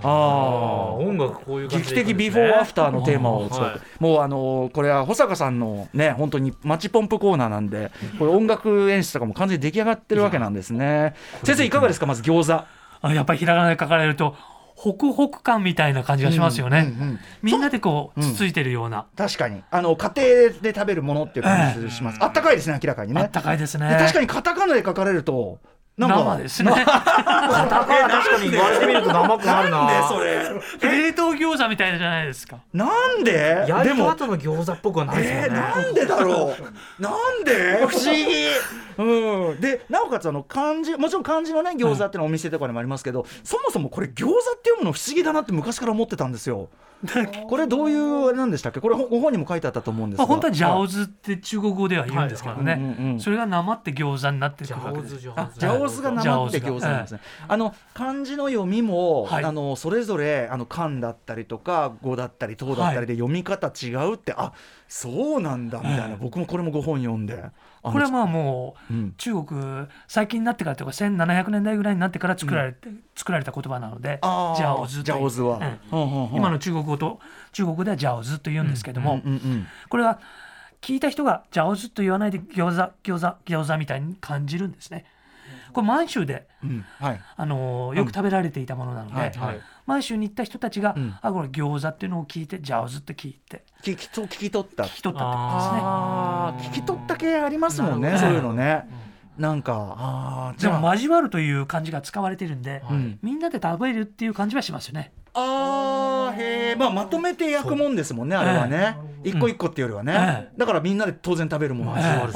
Speaker 2: あ
Speaker 3: あ
Speaker 2: あ
Speaker 3: 音楽こういう感
Speaker 2: 劇
Speaker 3: じでいく
Speaker 2: 的ビフォーアフターのテーマを使って、
Speaker 3: はい。
Speaker 2: もうあのーこれは保坂さんのね本当にマッチポンプコーナーなんでこれ音楽演出とかも完全に出来上がってるわけなんですね。先生いかがですか？まず餃子。
Speaker 4: あやっぱりひらがなで書かれるとホクホク感みたいな感じがしますよね。
Speaker 2: うんうん
Speaker 4: みんなでこう
Speaker 2: う。ん。
Speaker 4: つついてるような、
Speaker 2: 確かに。あの家庭で食べるものっていう感じします、あったかいですね明らかにね。
Speaker 4: あったかいですね。
Speaker 2: で確かにカタカナで書かれると
Speaker 4: 生ですね。
Speaker 3: 確かに言われてみると生くなるな。
Speaker 2: なんでそれ。
Speaker 4: 冷凍餃子みたいじゃないですか。
Speaker 2: なんで？
Speaker 3: 焼いた
Speaker 2: でも。
Speaker 3: 後の餃子っぽくはないですね、
Speaker 2: なんでだろう？なんで？不思議。うん。でなおかつあの漢字もちろん漢字のね餃子っていうのはお店とかにもありますけど、そもそもこれ餃子って読むの不思議だなって昔から思ってたんですよ。これどういうあれなんでしたっけ？これほご本にも書いてあったと思うんですが、
Speaker 4: まあ、本当はジャオズって中国語では言うんですけどね、それが生って餃子になってるわけです
Speaker 3: ャオズジャオズ
Speaker 2: あジャオズが生って餃子なんですね。あの漢字の読みも、
Speaker 4: はい。
Speaker 2: あのそれぞれあの漢だったりとか語だったり唐だったりで読み方違うって、あそうなんだみたいな、
Speaker 4: ええ
Speaker 2: 僕もこれもご本読んで。
Speaker 4: これはまあもう、
Speaker 2: うん。
Speaker 4: 中国最近になってからというか1700年代ぐらいになってから作られて、作られた言葉なのでジャオズ
Speaker 2: ジャオズは。
Speaker 4: ええ。
Speaker 2: うん
Speaker 4: 今の中国語と中国語ではジャオズと言うんですけども、これは聞いた人がジャオズと言わないで餃子餃子餃子みたいに感じるんですね。これ満州で、
Speaker 2: うんはい。
Speaker 4: あのーよく食べられていたものなので、
Speaker 2: はいはい。
Speaker 4: 満州に行った人たちが、
Speaker 2: うん。
Speaker 4: あこれ餃子っていうのを聞いてジャオズって聞いて
Speaker 2: 聞きと聞き取った。
Speaker 4: 聞き取ったってことですね。
Speaker 2: あー。聞き取った系ありますもんねそういうのね、なんかあ
Speaker 4: で
Speaker 2: ゃあ。
Speaker 4: も交わるという漢字が使われてるんで、
Speaker 2: うん。
Speaker 4: みんなで食べるっていう感じはしますよね。
Speaker 2: あーへー。まあまとめて焼くもんですもんねあれはね、一個一個っていうよりはね、
Speaker 4: え
Speaker 2: だからみんなで当然食べるものです
Speaker 4: え
Speaker 2: ー。そうか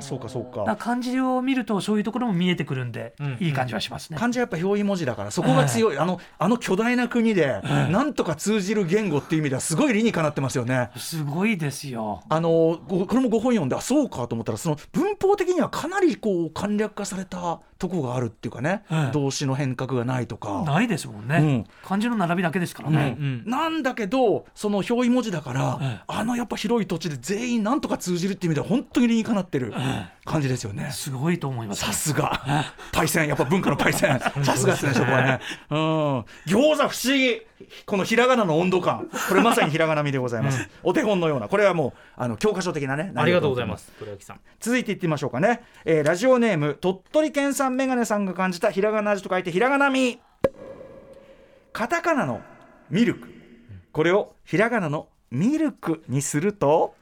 Speaker 2: そう
Speaker 4: だから
Speaker 2: か
Speaker 4: 漢字を見るとそういうところも見えてくるんで、
Speaker 3: うん
Speaker 4: いい感じはしますね。
Speaker 2: 漢字はやっぱ表意文字だからそこが強い、あのあの巨大な国で、なんとか通じる言語っていう意味ではすごい理にかなってますよね。
Speaker 4: すごいですよ。
Speaker 2: あのごこれもご本読んであそうかと思ったらその文法的にはかなりこう簡略化されたとこがあるっていうかね、
Speaker 4: ええ。
Speaker 2: 動詞の変革がないとか。
Speaker 4: ないですもんね。
Speaker 2: うん。
Speaker 4: 漢字の並びだけですからね。
Speaker 3: うん。
Speaker 2: なんだけどその表意文字だから、
Speaker 4: ええ。
Speaker 2: あのやっぱ広い土地で全員なんとか通じるっていう意味では本当に理にかなってる感じですよね。
Speaker 4: すごいと思います。
Speaker 2: さすが。パイセンやっぱ文化のパイセン。さすがですねそこはね。うん。餃子不思議。このひらがなの温度感。これまさにひらがなみでございます、お手本のような。これはもうあの教科書的なね
Speaker 3: ありがとうございます黒焼さん。
Speaker 2: 続いていってみましょうかね、えーラジオネーム鳥取県産メガネさんが感じたひらがな味と書いてひらがなみ。カタカナのミルク。これをひらがなのミルクにすると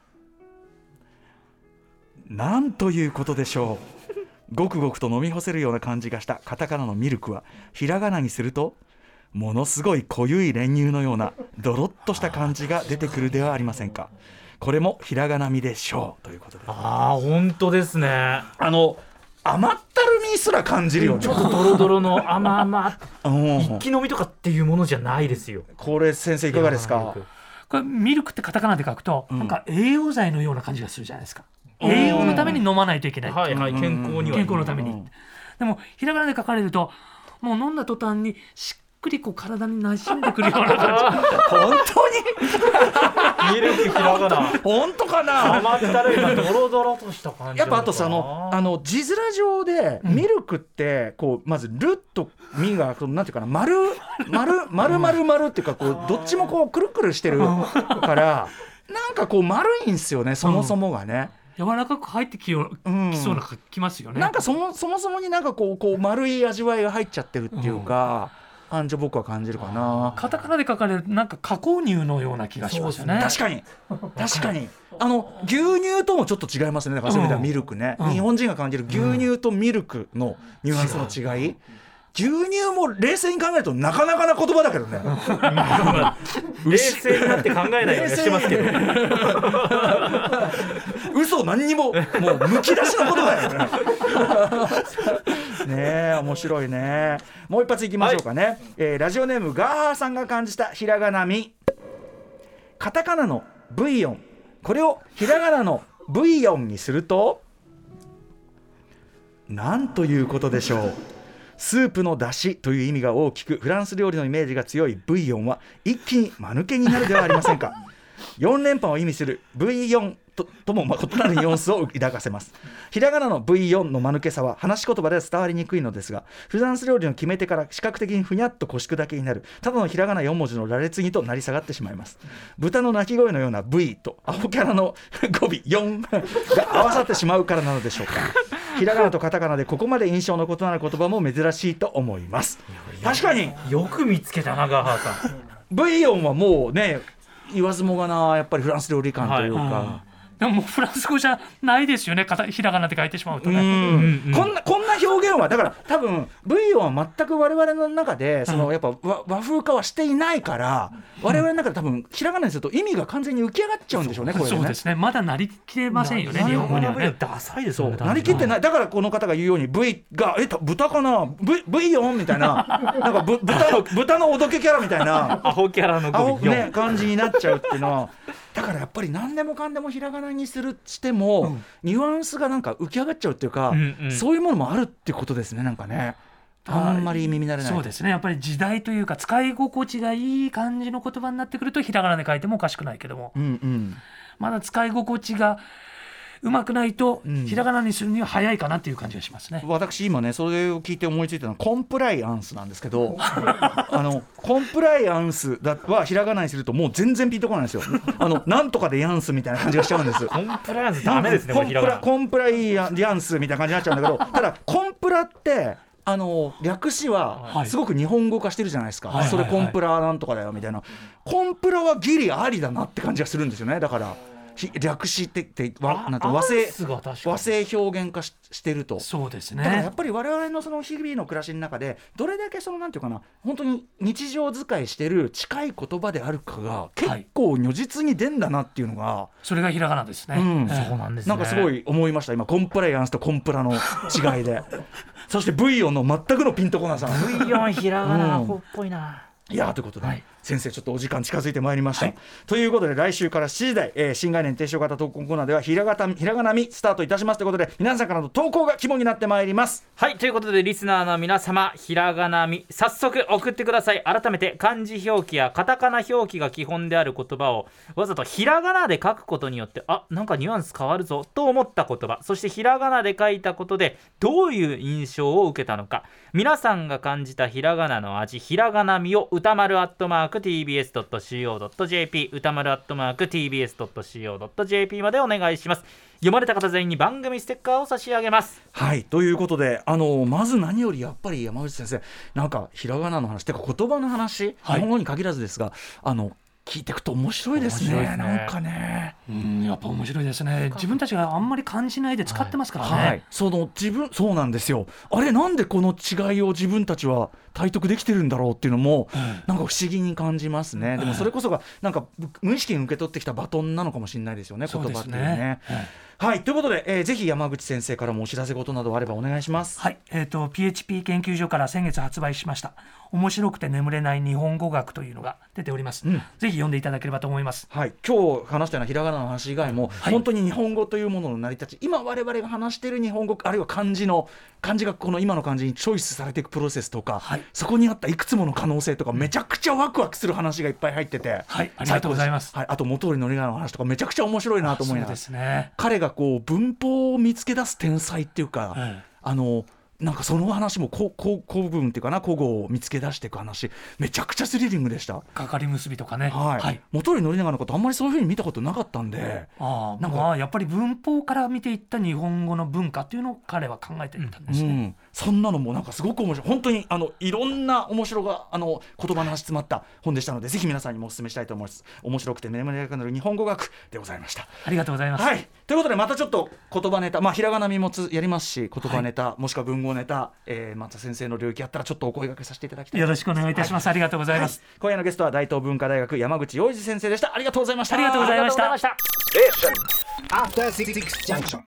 Speaker 2: なんということでしょう。ごくごくと飲み干せるような感じがした。カタカナのミルクは。ひらがなにするとものすごい濃ゆい練乳のようなドロッとした感じが出てくるではありませんか。これもひらがなみでしょう。ということで
Speaker 3: ああ本当ですね。
Speaker 2: あの甘ったるみすら感じるよね。
Speaker 3: ちょっとドロドロの甘々
Speaker 2: うん。
Speaker 3: 一気飲みとかっていうものじゃないですよ。
Speaker 2: これ先生いかがですか？
Speaker 4: これミルクってカタカナで書くと、
Speaker 2: ん。
Speaker 4: なんか栄養剤のような感じがするじゃないですか。
Speaker 2: うん。
Speaker 4: 栄養のために飲まないといけない。
Speaker 3: はいはい。健康には。
Speaker 4: 健康のために。
Speaker 2: うん。
Speaker 4: でもひらがなで書かれるともう飲んだ途端にしっくりこう体に馴染んでくるような感
Speaker 2: 本当に？
Speaker 3: ミルクひらがな。
Speaker 2: 本当かな？
Speaker 3: 甘ったるいなドロドロとした感じ
Speaker 2: やっぱあとさあのあの字面上でミルクってこうまず「る」と「み」がなんていうかな丸丸丸丸丸っていうかこうどっちもこうくるくるしてるからなんかこう丸いんすよねそもそもがね。
Speaker 4: じ。柔らかく入ってきよう、
Speaker 2: うん。
Speaker 4: きそうなきますよね。
Speaker 2: なんかそもそもそもになんかこうこう丸い味わいが入っちゃってるっていうか、感じを僕は感じるかな。
Speaker 4: カタカナで書かれるなんか加工乳のような気がしますよね。
Speaker 2: 確かに。確かに。あの牛乳ともちょっと違いますね。だからそういう意味ではミルクね、
Speaker 4: うん。
Speaker 2: 日本人が感じる牛乳とミルクのニュアンスの違い、牛乳も冷静に考えるとなかなかな言葉だけどね。
Speaker 3: 冷静になって考えないようにしてますけど
Speaker 2: 嘘何にももうむき出しの言葉だよねねえ面白いね。もう一発いきましょうかね、えーラジオネームガーハーさんが感じたひらがなみ。カタカナのブイヨン。これをひらがなのブイヨンにするとなんということでしょうスープの出汁という意味が大きくフランス料理のイメージが強いブイヨンは一気に間抜けになるではありませんか？4連覇を意味する V4 ととも異なるニュアンスを抱かせます。ひらがなの V4 の間抜けさは話し言葉では伝わりにくいのですがフランス料理の決め手から視覚的にふにゃっと腰砕けになる。ただのひらがな4文字の羅列にとなり下がってしまいます。豚の鳴き声のような V とアホキャラの語尾4が合わさってしまうからなのでしょうかひらがなとカタカナでここまで印象の異なる言葉も珍しいと思います。確かに。
Speaker 3: よく見つけたなガーハーさん。
Speaker 2: ブイヨンはもうね言わずもがなやっぱりフランス料理感というか、
Speaker 4: でももうフランス語じゃないですよね。かたひらがなで書いてしまうとね。
Speaker 3: うんうん
Speaker 2: こんなこんな表現はだから多分 V 音は全く我々の中でそのやっぱ和和風化はしていないから我々の中で多分ひらがなにすると意味が完全に浮き上がっちゃうんでしょうねこれね。
Speaker 4: そうですね。まだなりきれませんよね日本語にはね。
Speaker 3: ダサいです
Speaker 2: そう。
Speaker 3: よね
Speaker 2: なりきってない。だからこの方が言うように V が「えた豚かな？V, v 音?」みたいな。なんかぶ豚の豚のおどけキャラみたいな。
Speaker 3: アホキャラの
Speaker 2: ね感じになっちゃうっていうのはだからやっぱり何でもかんでもひらがなにするしても、ニュアンスがなんか浮き上がっちゃうっていうか、
Speaker 3: うんうん。
Speaker 2: そういうものもあるってことですねなんかね。あんまり耳慣れない。
Speaker 4: そうですね。やっぱり時代というか使い心地がいい感じの言葉になってくるとひらがなで書いてもおかしくないけども。
Speaker 2: うんうん。
Speaker 4: まだ使い心地がうまくないと
Speaker 2: うん。
Speaker 4: ひらがなにするには早いかなっていう感じがしますね。
Speaker 2: 私今ねそれを聞いて思いついたのはコンプライアンスなんですけど あのコンプライアンスだはひらがなにするともう全然ピンとこないんですよ。あのなんとかでヤンスみたいな感じがしちゃうんです。
Speaker 3: コンプライアンスダメですねこ
Speaker 2: コンプラコンプライアンスみたいな感じになっちゃうんだけどただコンプラってあの略詞は
Speaker 4: はい。
Speaker 2: すごく日本語化してるじゃないですか、
Speaker 4: はい。
Speaker 2: それコンプラなんとかだよみたいな、コンプラはギリありだなって感じがするんですよね。だからひ略詞ってってわなんて和製和製表現化ししてると。
Speaker 4: そうです
Speaker 2: だからや
Speaker 4: ね
Speaker 2: っぱり我々のその日々の暮らしの中でどれだけそのなんていうかな本当に日常使いしてる近い言葉であるかが結構如実に出んだなっていうのが、
Speaker 4: それがひらがなですね。
Speaker 2: うん。
Speaker 4: ええ。
Speaker 3: そうなんですね。
Speaker 2: なんかすごい思いました今。コンプライアンスとコンプラの違いで。そして V 音の全くのピンとこなさ。
Speaker 3: V4 ひらがなっぽいな、
Speaker 2: いやーということで、
Speaker 3: はい
Speaker 2: 先生ちょっとお時間近づいてまいりました、ということで来週から7時台、えー新概念提唱型投稿コーナーではひらがたひらがなみスタートいたしますということで皆さんからの投稿が肝になってまいります。
Speaker 3: はいということでリスナーの皆様ひらがなみ早速送ってください。改めて漢字表記やカタカナ表記が基本である言葉をわざとひらがなで書くことによってあなんかニュアンス変わるぞと思った言葉。そしてひらがなで書いたことでどういう印象を受けたのか。皆さんが感じたひらがなの味ひらがなみを歌丸アットマーク TBS.CO.JP 歌丸アットマーク TBS.CO.JP までお願いします。読まれた方全員に番組ステッカーを差し上げます。
Speaker 2: はいということであのまず何よりやっぱり山口先生なんかひらがなの話てか言葉の話、
Speaker 4: はい。
Speaker 2: 日本語に限らずですがあの聞いていくと面白いですね。
Speaker 3: すね。
Speaker 2: なんかね。
Speaker 4: うんやっぱ面白いですね。自分たちがあんまり感じないで使ってますからね、
Speaker 2: はい、その自分そうなんですよ。あれなんでこの違いを自分たちは体得できてるんだろうっていうのも、なんか不思議に感じますね。でもそれこそがなんか無意識に受け取ってきたバトンなのかもしれないですよね言葉っていうね。はい。ということで、えーぜひ山口先生からもお知らせ事などあればお願いします。
Speaker 4: はい、えー、と PHP 研究所から先月発売しました面白くて眠れない日本語学というのが出ております、
Speaker 2: うん。
Speaker 4: ぜひ読んでいただければと思います。
Speaker 2: はい、今日話したようなひらがなの話以外も、
Speaker 4: はい。
Speaker 2: 本当に日本語というものの成り立ち今我々が話している日本語あるいは漢字の漢字がこの今の漢字にチョイスされていくプロセスとか、
Speaker 4: はい。
Speaker 2: そこにあったいくつもの可能性とかめちゃくちゃワクワクする話がいっぱい入ってて、
Speaker 4: はい。ありがとうございます。
Speaker 2: はい、あと元織宣長の話とかめちゃくちゃ面白いなと思いながら。
Speaker 4: そうですね。
Speaker 2: 彼がこう文法を見つけ出す天才っていうか、
Speaker 4: はい
Speaker 2: あのなんかその話もここ古文っていうかな古語を見つけ出していく話。めちゃくちゃスリリングでした。
Speaker 4: かかり結びとかね。
Speaker 2: はい。元織宣長のことあんまりそういうふうに見たことなかったんで。
Speaker 4: ああ
Speaker 2: なんか
Speaker 4: まあやっぱり文法から見ていった日本語の文化っていうのを彼は考えていったんですね、
Speaker 2: うん、そんなのもなんかすごく面白い。本当にあのいろんな面白があの言葉の話詰まった本でしたのでぜひ皆さんにもお勧めしたいと思います。面白くて眠れなくなる日本語学でございました。
Speaker 4: ありがとうございます、
Speaker 2: はい。ということでまたちょっと言葉ネタまあひらがなみもつやりますし言葉ネタ、もしくは文豪ネタ、えー、また先生の領域あったらちょっとお声掛けさせていただきたい。
Speaker 4: よろしくお願いいたします、ありがとうございます、
Speaker 2: はい。今夜のゲストは大東文化大学山口洋二先生でした。ありがとうございました。
Speaker 4: ありがとうございました。
Speaker 3: ありがとうございました
Speaker 1: Station. After Six Junction.